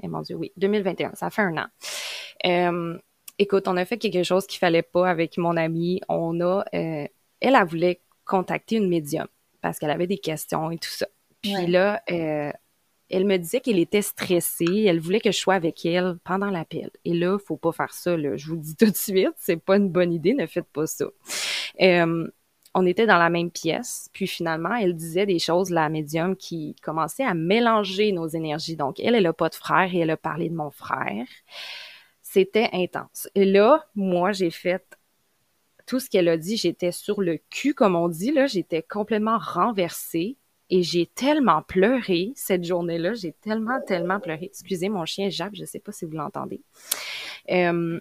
Eh mon Dieu, oui, 2021, ça fait un an. Euh, écoute, on a fait quelque chose qu'il fallait pas avec mon amie. On a, euh, elle, elle voulait contacter une médium parce qu'elle avait des questions et tout ça. Puis là, euh, elle me disait qu'elle était stressée, elle voulait que je sois avec elle pendant l'appel. Et là, faut pas faire ça, là. Je vous dis tout de suite, c'est pas une bonne idée, ne faites pas ça. Euh, on était dans la même pièce, puis finalement, elle disait des choses, la médium, qui commençait à mélanger nos énergies. Donc, elle, elle n'a pas de frère et elle a parlé de mon frère. C'était intense. Et là, moi, j'ai fait tout ce qu'elle a dit, j'étais sur le cul, comme on dit, là, j'étais complètement renversée. Et j'ai tellement pleuré cette journée-là, j'ai tellement, tellement pleuré. Excusez mon chien Jacques, je sais pas si vous l'entendez. Euh,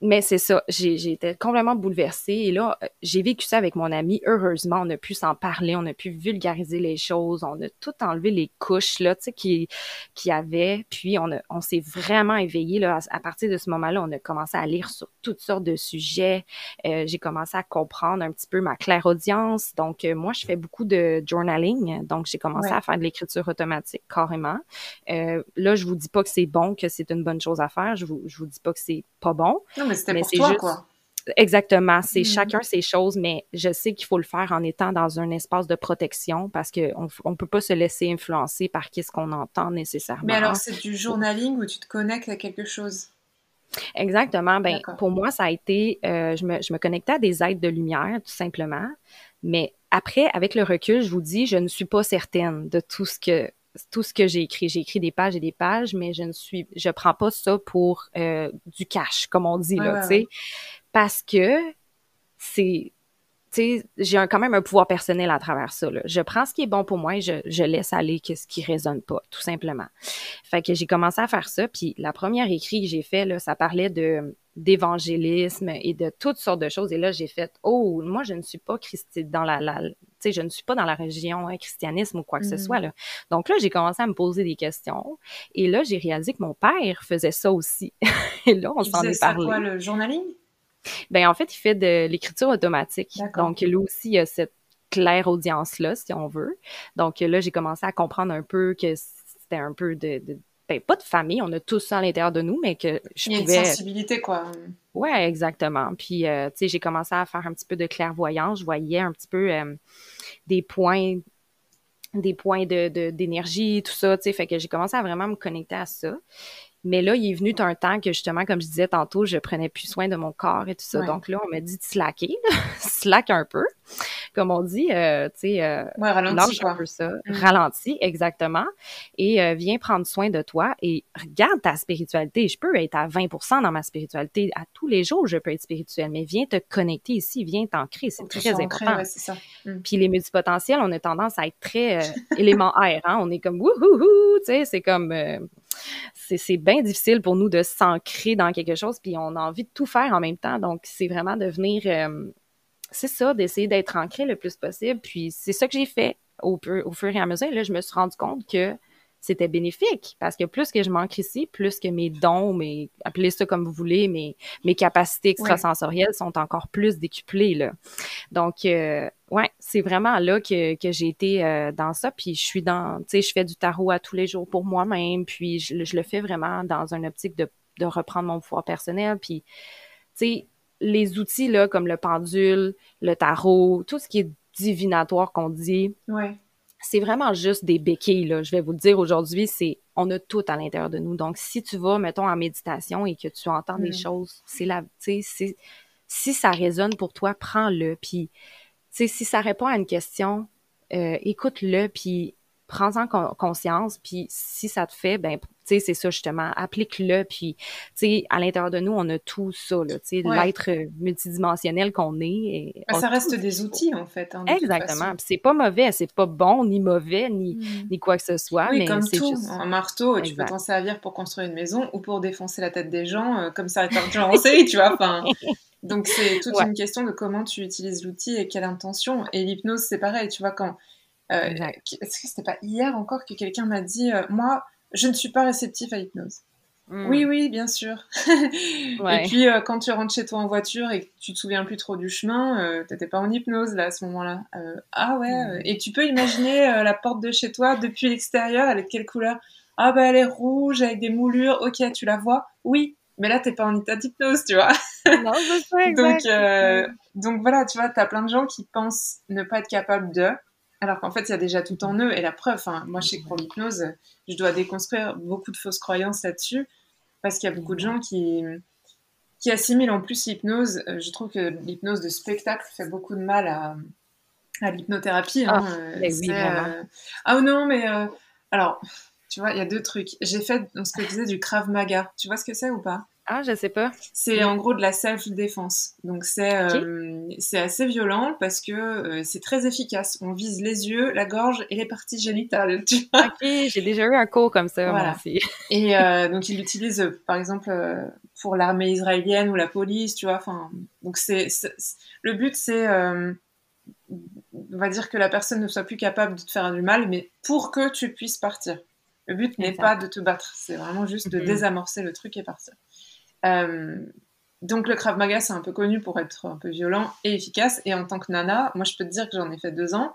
mais c'est ça, j'ai été complètement bouleversée. Et là, j'ai vécu ça avec mon ami. Heureusement, on a pu s'en parler, on a pu vulgariser les choses, on a tout enlevé les couches là, tu sais, qui qui avait. Puis on a, on s'est vraiment éveillé là. À, partir de ce moment-là, on a commencé à lire sur toutes sortes de sujets. Euh, j'ai commencé à comprendre un petit peu ma claire audience. Donc euh, moi, je fais beaucoup de journaling. Donc j'ai commencé à faire de l'écriture automatique carrément. Euh, là, je vous dis pas que c'est bon, que c'est une bonne chose à faire. Je vous, je vous dis pas que c'est pas bon mais c'était pour toi, quoi. Exactement, c'est mm. chacun ses choses, mais je sais qu'il faut le faire en étant dans un espace de protection parce qu'on on peut pas se laisser influencer par ce qu'on entend nécessairement. Mais alors, c'est du journaling où tu te connectes à quelque chose? Exactement. Ben, pour moi, ça a été, euh, je, me, je me connectais à des aides de lumière, tout simplement. Mais après, avec le recul, je vous dis, je ne suis pas certaine de tout ce que tout ce que j'ai écrit. J'ai écrit des pages et des pages, mais je ne suis, je prends pas ça pour euh, du cash, comme on dit là, tu sais, parce que c'est, tu sais, j'ai quand même un pouvoir personnel à travers ça. Là. Je prends ce qui est bon pour moi et je, je laisse aller ce qui résonne pas, tout simplement. Fait que j'ai commencé à faire ça, puis la première écrit que j'ai fait là, ça parlait de d'évangélisme et de toutes sortes de choses. Et là, j'ai fait, oh, moi, je ne suis pas christi dans la, la sais, je ne suis pas dans la région hein, christianisme ou quoi que ce mm. soit. Là. Donc là, j'ai commencé à me poser des questions. Et là, j'ai réalisé que mon père faisait ça aussi. et là, on s'en est parlé. quoi, le journaling? Ben, en fait, il fait de l'écriture automatique. Donc, lui aussi, il a cette claire audience-là, si on veut. Donc là, j'ai commencé à comprendre un peu que c'était un peu de, de ben, pas de famille, on a tous ça à l'intérieur de nous, mais que je Il y a pouvais... une sensibilité, quoi. Ouais, exactement. Puis, euh, tu sais, j'ai commencé à faire un petit peu de clairvoyance. Je voyais un petit peu euh, des points des points de d'énergie, tout ça, tu sais, fait que j'ai commencé à vraiment me connecter à ça. Mais là, il est venu un temps que justement, comme je disais tantôt, je prenais plus soin de mon corps et tout ça. Donc là, on m'a dit de slacker, slack un peu comme on dit, euh, tu sais, euh, ouais, un peu ça, mm. ralenti, exactement, et euh, viens prendre soin de toi et regarde ta spiritualité. Je peux être à 20% dans ma spiritualité. À tous les jours, je peux être spirituelle, mais viens te connecter ici, viens t'ancrer, c'est très important. Ouais, ça. Mm. Puis les multipotentiels, on a tendance à être très élément air, hein? On est comme wouhouhou, tu sais, c'est comme c'est bien difficile pour nous de s'ancrer dans quelque chose, puis on a envie de tout faire en même temps. Donc, c'est vraiment de venir c'est ça, d'essayer d'être ancré le plus possible. Puis c'est ça que j'ai fait au, au fur et à mesure. Là, je me suis rendu compte que c'était bénéfique parce que plus que je m'ancre ici, plus que mes dons, mes appelez ça comme vous voulez, mes mes capacités extrasensorielles sont encore plus décuplées là. Donc euh, ouais, c'est vraiment là que, que j'ai été euh, dans ça puis je suis dans tu sais je fais du tarot à tous les jours pour moi-même puis je, je le fais vraiment dans une optique de de reprendre mon pouvoir personnel puis tu sais les outils là, comme le pendule, le tarot, tout ce qui est divinatoire qu'on dit, c'est vraiment juste des béquilles. Là. Je vais vous le dire aujourd'hui, c'est on a tout à l'intérieur de nous. Donc, si tu vas, mettons, en méditation et que tu entends des mm. choses, c'est la, tu sais, si ça résonne pour toi, prends-le. Puis, tu sais, si ça répond à une question, euh, écoute-le, puis prends-en conscience, puis si ça te fait, ben, tu sais, c'est ça justement, applique-le, puis, tu sais, à l'intérieur de nous, on a tout ça, tu sais, l'être multidimensionnel qu'on est. Et ben, ça reste des outils, en fait. Hein, Exactement, puis c'est pas mauvais, c'est pas bon, ni mauvais, ni, mm. ni quoi que ce soit, oui, mais comme tout, juste... un marteau, tu peux t'en servir pour construire une maison ou pour défoncer la tête des gens, euh, comme ça en série, tu vois, enfin... Donc c'est toute une question de comment tu utilises l'outil et quelle intention. Et l'hypnose, c'est pareil, tu vois, quand euh, Est-ce que c'était pas hier encore que quelqu'un m'a dit euh, Moi, je ne suis pas réceptif à l'hypnose hmm. Oui, oui, bien sûr. Et puis, euh, quand tu rentres chez toi en voiture et que tu te souviens plus trop du chemin, euh, t'étais pas en hypnose là à ce moment-là. Euh, ah ouais. Hmm. Et tu peux imaginer la porte de chez toi depuis l'extérieur, elle est de quelle couleur? Ah bah elle est rouge avec des moulures. Ok, tu la vois? Oui. Mais là, t'es pas en état d'hypnose, tu vois. non, je sais, donc, donc voilà, tu vois, t'as plein de gens qui pensent ne pas être capables de, alors qu'en fait, il y a déjà tout en eux. Et la preuve, hein, moi, je sais que pour l'hypnose, je dois déconstruire beaucoup de fausses croyances là-dessus, parce qu'il y a beaucoup de gens qui, qui assimilent en plus l'hypnose. Euh, je trouve que l'hypnose de spectacle fait beaucoup de mal à, à l'hypnothérapie. Hein. Ah, oui, euh... ah non, mais euh, alors, tu vois, il y a deux trucs. J'ai fait ce que je disais du Krav Maga. Tu vois ce que c'est ou pas? Ah, je sais pas. C'est en gros de la self-défense. Donc c'est euh, c'est assez violent parce que euh, c'est très efficace. On vise les yeux, la gorge et les parties génitales. Tu vois ok, j'ai déjà eu un cours comme ça. Voilà. Et euh, donc il l'utilise par exemple pour l'armée israélienne ou la police, tu vois. Enfin, donc c'est, le but, c'est, euh, on va dire que la personne ne soit plus capable de te faire du mal, mais pour que tu puisses partir. Le but n'est pas de te battre, c'est vraiment juste de mm-hmm. désamorcer le truc et partir. Euh, donc le Krav Maga, c'est un peu connu pour être un peu violent et efficace. Et en tant que nana, moi je peux te dire que j'en ai fait deux ans.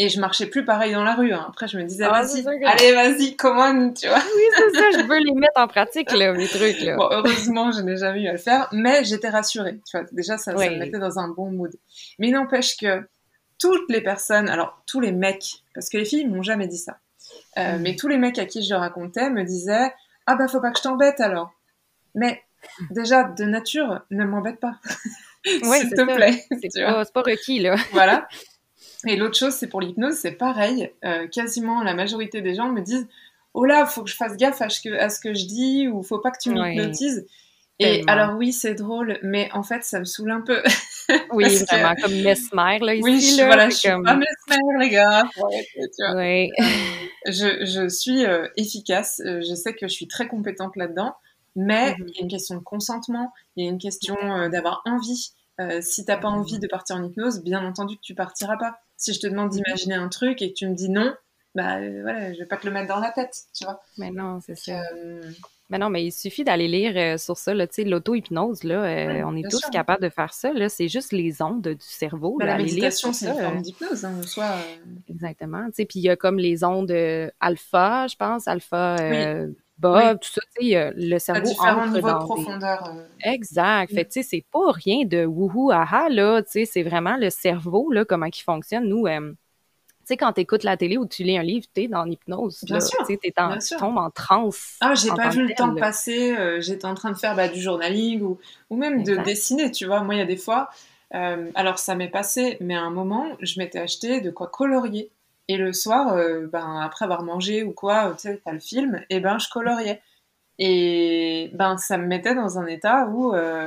Et je marchais plus pareil dans la rue. Hein. Après, je me disais, ah, vas-y, allez, vas-y, comment, tu vois. Oui, c'est ça, je veux les mettre en pratique, là, mes trucs, là. Bon, heureusement, je n'ai jamais eu à le faire, mais j'étais rassurée, tu vois. Déjà, ça, me mettait dans un bon mood. Mais n'empêche que toutes les personnes, alors, tous les mecs, parce que les filles m'ont jamais dit ça, euh, mm. mais tous les mecs à qui je le racontais me disaient, ah bah, faut pas que je t'embête, alors. Mais, déjà, de nature, ne m'embête pas. S'il te plaît. C'est pas, pas requis, là. Voilà. Et l'autre chose, c'est pour l'hypnose, c'est pareil. Euh, quasiment la majorité des gens me disent Oh là, faut que je fasse gaffe à ce que, à ce que je dis, ou faut pas que tu m'hypnotises. Et alors oui, c'est drôle, mais en fait, ça me saoule un peu. oui, vraiment, comme Mesmer, là, ici. Oui, je, là, voilà, je suis pas Mesmer, les gars. Oui. je, je suis euh, efficace, euh, je sais que je suis très compétente là-dedans, mais mhm. il y a une question de consentement, il y a une question d'avoir envie. si t'as pas envie de partir en hypnose, bien entendu que tu partiras pas. Si je te demande d'imaginer un truc et que tu me dis non, bah euh, voilà, je vais pas te le mettre dans la tête, tu vois. Mais non, c'est ça. Euh, mais non, mais il suffit d'aller lire euh, sur ça, tu sais, l'auto-hypnose, là, on est tous capables de faire ça, là, c'est juste les ondes du cerveau. Ben, la méditation, c'est une forme d'hypnose, hein, soit... Exactement, tu sais, puis il y a comme les ondes alpha, je pense, alpha... Bob, tout ça, tu sais, le cerveau niveaux de profondeur. Exact. Fait, tu sais, c'est pas rien de wouhou, aha, là, tu sais, c'est vraiment le cerveau, là, comment il fonctionne. Nous, tu sais, quand tu écoutes la télé ou tu lis un livre, tu es dans l'hypnose. Bien sûr. Tu tombes en transe. Ah, j'ai pas vu le temps passer. J'étais en train de faire bah, du journaling ou, ou même de dessiner, tu vois. Moi, il y a des fois, alors ça m'est passé, mais à un moment, je m'étais acheté de quoi colorier. Et le soir, euh, ben, après avoir mangé ou quoi, tu sais, t'as le film, et ben je coloriais. Et ben ça me mettait dans un état où euh,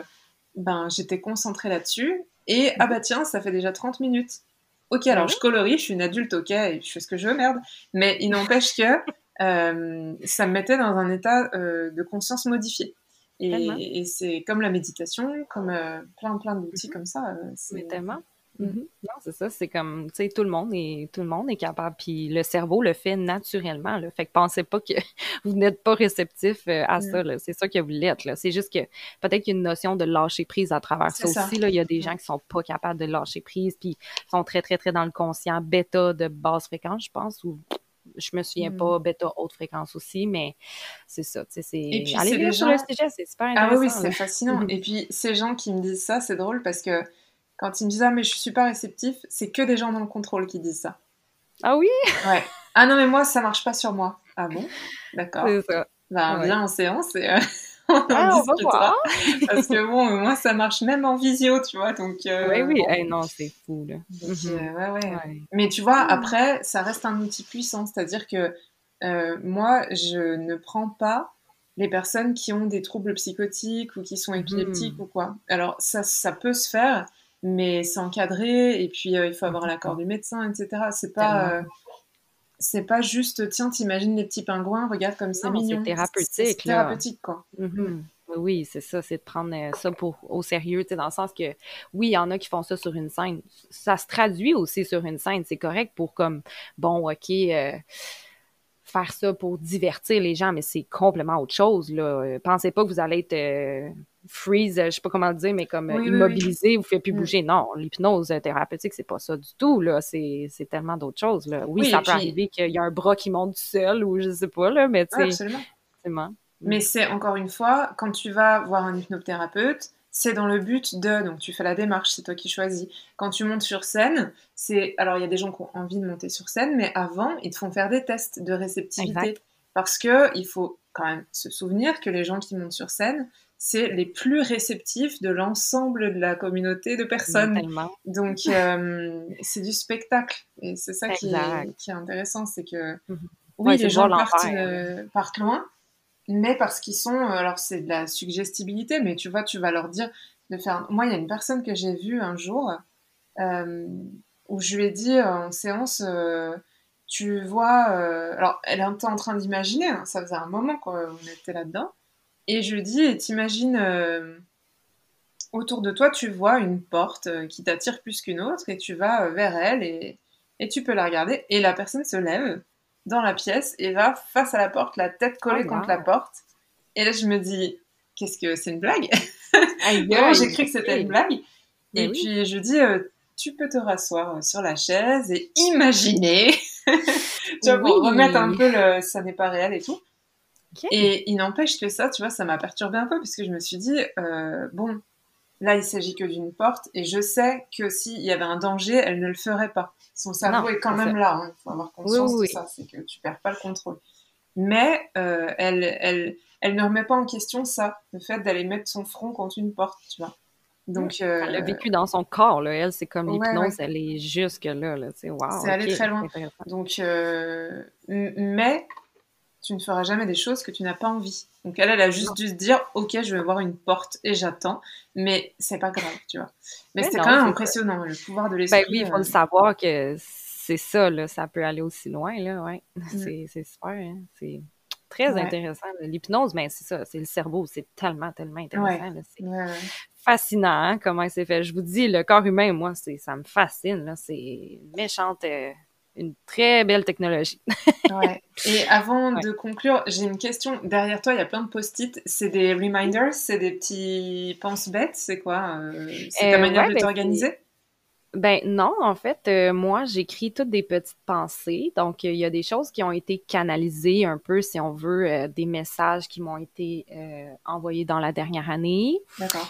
ben j'étais concentrée là-dessus. Et ah bah tiens, ça fait déjà 30 minutes. Ok, alors je colorie, je suis une adulte, ok, et je fais ce que je veux, merde. Mais il n'empêche que euh, ça me mettait dans un état de conscience modifié. Et, c'est comme la méditation, comme plein plein d'outils mhm. comme ça. c'est tellement. Mm-hmm. Non, c'est ça. C'est comme, tu sais, tout le monde est, tout le monde est capable. Puis le cerveau le fait naturellement. Là. Fait que pensez pas que vous n'êtes pas réceptif euh, à ça. C'est ça que vous l'êtes. C'est juste que peut-être qu'il y a une notion de lâcher prise à travers ça, aussi. Là. Il y a des gens qui sont pas capables de lâcher prise, puis sont très, très, très dans le conscient bêta de basse fréquence, je pense, ou je me souviens pas, mm. bêta haute fréquence aussi, mais c'est ça, tu sais, c'est... Allez lire sur le sujet, c'est super intéressant. Ah oui, c'est fascinant. Et puis, ces gens qui me disent ça, c'est drôle parce que quand ils me disent Ah, mais je suis pas réceptif, c'est que des gens dans le contrôle qui disent ça. Ah oui? Ouais. Ah non, mais moi, ça marche pas sur moi. Ah bon? D'accord. C'est ça. Ben, viens en séance et. Euh, on, ah, on va voir. Parce que bon, moi, ça marche même en visio, tu vois. Donc, euh, oui, oui. Eh, non, c'est fou, là. Mhm. Euh, ouais, ouais, Mais tu vois, après, ça reste un outil puissant. C'est-à-dire que moi, je ne prends pas les personnes qui ont des troubles psychotiques ou qui sont épileptiques mhm. ou quoi. Alors, ça, ça peut se faire, mais c'est encadré et puis euh, il faut avoir l'accord du médecin, etc. C'est pas euh, c'est pas juste tiens t'imagines les petits pingouins, regarde comme c'est mignon. C'est thérapeutique. C'est thérapeutique quoi. Mm-hmm. Oui, c'est ça, c'est de prendre euh, ça pour au sérieux, tu sais, dans le sens que oui, il y en a qui font ça sur une scène. Ça se traduit aussi sur une scène, c'est correct pour comme bon, ok. faire ça pour divertir les gens, mais c'est complètement autre chose. Là. Pensez pas que vous allez être freeze, je sais pas comment le dire, mais comme immobilisé, vous fait plus mm. bouger. Non, l'hypnose thérapeutique, c'est pas ça du tout, là. C'est, tellement d'autres choses, là. Oui, ça peut arriver qu'il y a un bras qui monte tout seul ou je sais pas, là, mais tu sais. absolument. Mais c'est encore une fois, quand tu vas voir un hypnothérapeute, c'est dans le but de, donc tu fais la démarche, c'est toi qui choisis. Quand tu montes sur scène, c'est, alors il y a des gens qui ont envie de monter sur scène, mais avant, ils te font faire des tests de réceptivité. Parce que il faut quand même se souvenir que les gens qui montent sur scène, c'est les plus réceptifs de l'ensemble de la communauté de personnes. Donc, euh, c'est du spectacle. Et c'est ça qui est, intéressant, c'est que mhm. oui, les gens euh, partent, loin, mais parce qu'ils sont... Euh, alors, c'est de la suggestibilité, mais tu vois, tu vas leur dire de faire... Moi, il y a une personne que j'ai vue un jour où je lui ai dit en séance... tu vois, alors elle était en train d'imaginer, hein, ça faisait un moment qu'on était là-dedans, Et je dis, et t'imagines, euh, autour de toi, tu vois une porte euh, qui t'attire plus qu'une autre, et tu vas vers elle, et, et tu peux la regarder, et la personne se lève dans la pièce et va face à la porte, la tête collée oh, contre la porte. Et là, je me dis, qu'est-ce que c'est une blague? J'ai cru que c'était une blague. et puis je dis, tu peux te rasseoir sur la chaise et imaginer, tu vois, pour remettre un peu le ça n'est pas réel et tout. Et il n'empêche que ça, tu vois, ça m'a perturbé un peu parce que je me suis dit, euh, bon, là, il s'agit que d'une porte et je sais que s'il y avait un danger, elle ne le ferait pas. Son cerveau est quand même là, hein. il faut avoir conscience de ça, c'est que tu perds pas le contrôle. Mais euh, elle, elle, elle ne remet pas en question ça, le fait d'aller mettre son front contre une porte, tu vois. Donc, euh, elle a vécu dans son corps, là. Elle, c'est comme l'hypnose, elle est jusque là, là. C'est wow. Allé très loin. Donc, euh, mais tu ne feras jamais des choses que tu n'as pas envie. Donc, elle, elle a juste dû se dire, ok, je vais voir une porte et j'attends, mais c'est pas grave, tu vois. Mais, c'est quand même impressionnant, le pouvoir de l'esprit. Ben oui, il faut le euh. savoir que c'est ça, là. Ça peut aller aussi loin, là, ouais. Mm. C'est super, hein. C'est très intéressant. L'hypnose, mais ben, c'est ça, c'est le cerveau, c'est tellement, tellement intéressant. C'est fascinant hein, comment c'est fait. Je vous dis, le corps humain, moi, c'est ça me fascine. C'est méchante, euh, une très belle technologie. ouais. Et avant de conclure, j'ai une question. Derrière toi, il y a plein de post-it. C'est des reminders, c'est des petits pense-bêtes, c'est quoi euh, C'est ta euh, manière de ben, t'organiser? Ben non, en fait, euh, moi, j'écris toutes des petites pensées. Donc, il y a des choses qui ont été canalisées un peu, si on veut, euh, des messages qui m'ont été euh, envoyés dans la dernière année. D'accord.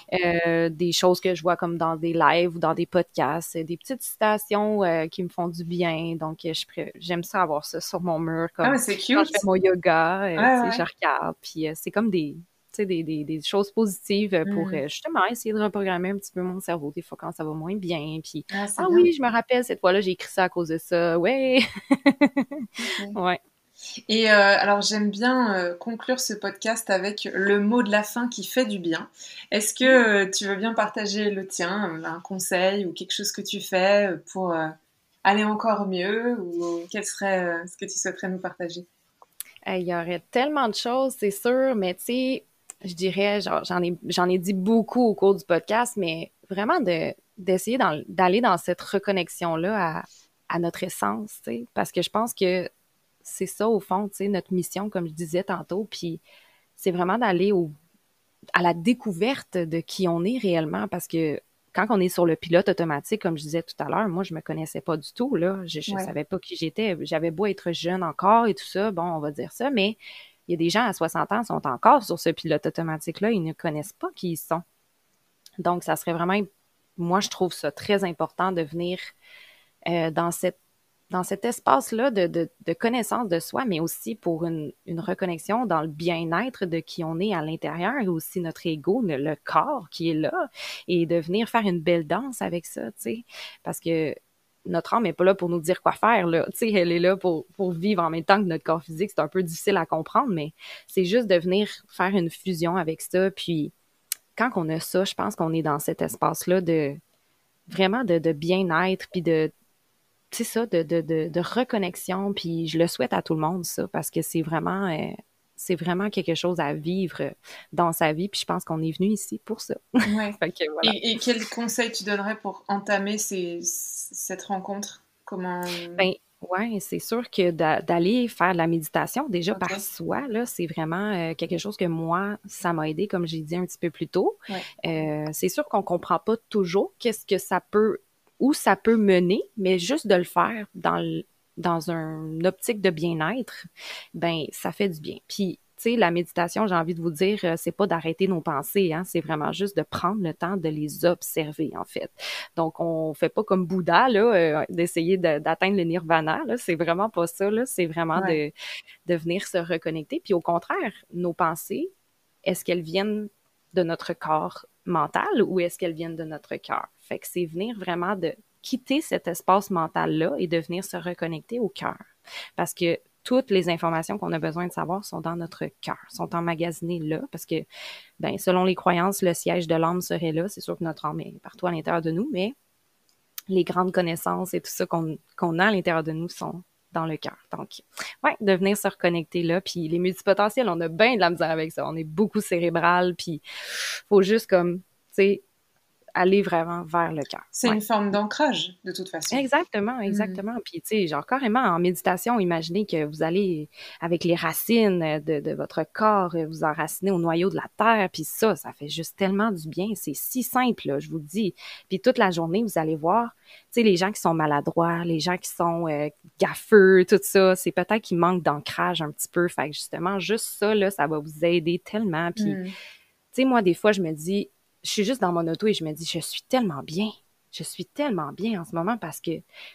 des choses que je vois comme dans des lives ou dans des podcasts, des petites citations qui me font du bien. Donc, j'aime ça avoir ça sur mon mur. Comme ah, c'est cute. Quand je fais mon yoga, je regarde. Puis c'est comme des des, des, des, choses positives pour mmh. euh, justement essayer de reprogrammer un petit peu mon cerveau des fois quand ça va moins bien. Puis, ah, ah oui, je me rappelle, cette fois-là, j'ai écrit ça à cause de ça. Ouais. ouais. Et euh, alors j'aime bien euh, conclure ce podcast avec le mot de la fin qui fait du bien. Est-ce que tu veux bien partager le tien, un conseil ou quelque chose que tu fais pour aller encore mieux ou quel serait ce que tu souhaiterais nous partager? Il y aurait tellement de choses, c'est sûr, mais tu sais, je dirais, j'en ai, j'en ai dit beaucoup au cours du podcast, mais vraiment de, d'essayer d'aller dans cette reconnexion-là à, à notre essence, parce que je pense que c'est ça, au fond, tu sais, notre mission, comme je disais tantôt, puis c'est vraiment d'aller au, à la découverte de qui on est réellement, parce que quand on est sur le pilote automatique, comme je disais tout à l'heure, moi, je me connaissais pas du tout, là. Je, je savais pas qui j'étais. J'avais beau être jeune encore et tout ça, bon, on va dire ça, mais il y a des gens à 60 ans qui sont encore sur ce pilote automatique-là, ils ne connaissent pas qui ils sont. Donc, ça serait vraiment, moi, je trouve ça très important de venir euh, dans cet espace-là de, de, connaissance de soi, mais aussi pour une, une reconnexion dans le bien-être de qui on est à l'intérieur et aussi notre ego, le, corps qui est là, et de venir faire une belle danse avec ça, tu sais. Parce que notre âme n'est pas là pour nous dire quoi faire. Là. elle est là pour, vivre en même temps que notre corps physique. C'est un peu difficile à comprendre, mais c'est juste de venir faire une fusion avec ça. Puis quand on a ça, je pense qu'on est dans cet espace-là de vraiment de, bien-être, puis de ça, de, de, de, de, reconnexion. Puis je le souhaite à tout le monde, ça, parce que c'est vraiment euh, c'est vraiment quelque chose à vivre dans sa vie. Puis je pense qu'on est venu ici pour ça. Ouais. et, quel conseil tu donnerais pour entamer cette rencontre? Comment ben, ouais, c'est sûr que d'aller faire de la méditation déjà par soi, là, c'est vraiment euh, quelque chose que moi, ça m'a aidé, comme j'ai dit un petit peu plus tôt. Euh, c'est sûr qu'on comprend pas toujours qu'est-ce que ça peut, où ça peut mener, mais juste de le faire dans le, dans une optique de bien-être, ben ça fait du bien. Puis tu sais, la méditation, j'ai envie de vous dire, euh, c'est pas d'arrêter nos pensées, hein, c'est vraiment juste de prendre le temps de les observer, en fait. Donc, on fait pas comme Bouddha, là, euh, d'essayer d'atteindre le nirvana, là, c'est vraiment pas ça, là, c'est vraiment de, de venir se reconnecter. Puis au contraire, nos pensées, est-ce qu'elles viennent de notre corps mental ou est-ce qu'elles viennent de notre cœur? Fait que c'est venir vraiment de quitter cet espace mental-là et de venir se reconnecter au cœur. Parce que toutes les informations qu'on a besoin de savoir sont dans notre cœur, sont emmagasinées là, parce que, ben, selon les croyances, le siège de l'âme serait là. C'est sûr que notre âme est partout à l'intérieur de nous, mais les grandes connaissances et tout ça qu'on a à l'intérieur de nous sont dans le cœur. Donc, ouais, de venir se reconnecter là. Puis les multipotentiels, on a bien de la misère avec ça. On est beaucoup cérébral, puis faut juste comme, tu sais, aller vraiment vers le cœur. C'est une forme d'ancrage, de toute façon. Exactement, mm. exactement. Puis, tu sais, genre, carrément, en méditation, imaginez que vous allez, avec les racines de, de, votre corps, vous enraciner au noyau de la terre, puis ça, ça fait juste tellement du bien. C'est si simple, là, je vous le dis. Puis toute la journée, vous allez voir, tu sais, les gens qui sont maladroits, les gens qui sont euh, gaffeux, tout ça, c'est peut-être qu'ils manquent d'ancrage un petit peu. Fait que justement, juste ça, là, ça va vous aider tellement. Puis, mm. tu sais, moi, des fois, je me dis, je suis juste dans mon auto et je me dis, je suis tellement bien. Je suis tellement bien en ce moment parce que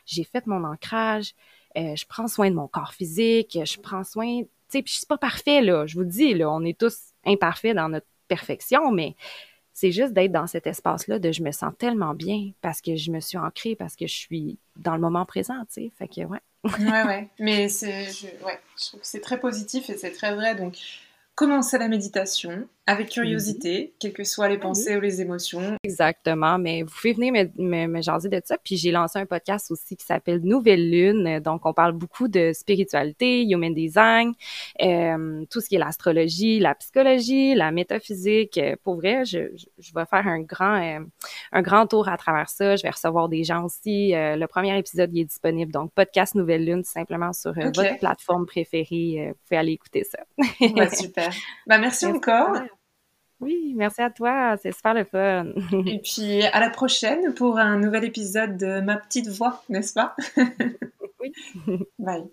j'ai fait mon ancrage, euh, je prends soin de mon corps physique, je prends soin, tu sais, puis c'est pas parfait, là. Je vous dis, là, on est tous imparfaits dans notre perfection, mais c'est juste d'être dans cet espace-là de je me sens tellement bien parce que je me suis ancrée, parce que je suis dans le moment présent, tu sais. Fait que, ouais. ouais, ouais. Mais c'est, je, ouais, je trouve que c'est très positif et c'est très vrai. Donc, commencer la méditation avec curiosité, mhm. quelles que soient les pensées ou les émotions. Exactement, mais vous pouvez venir me, me, me jaser de ça. Puis j'ai lancé un podcast aussi qui s'appelle Nouvelle Lune. Donc on parle beaucoup de spiritualité, human design, euh, tout ce qui est l'astrologie, la psychologie, la métaphysique. Pour vrai, je, je, vais faire un grand, euh, un grand tour à travers ça. Je vais recevoir des gens aussi. Euh, le premier épisode il est disponible. Donc podcast Nouvelle Lune, simplement sur euh, votre plateforme préférée. vous pouvez aller écouter ça. ouais, super. Bah merci encore. Oui, merci à toi, c'est super le fun. Et puis à la prochaine pour un nouvel épisode de Ma petite voix, n'est-ce pas? Oui. Bye.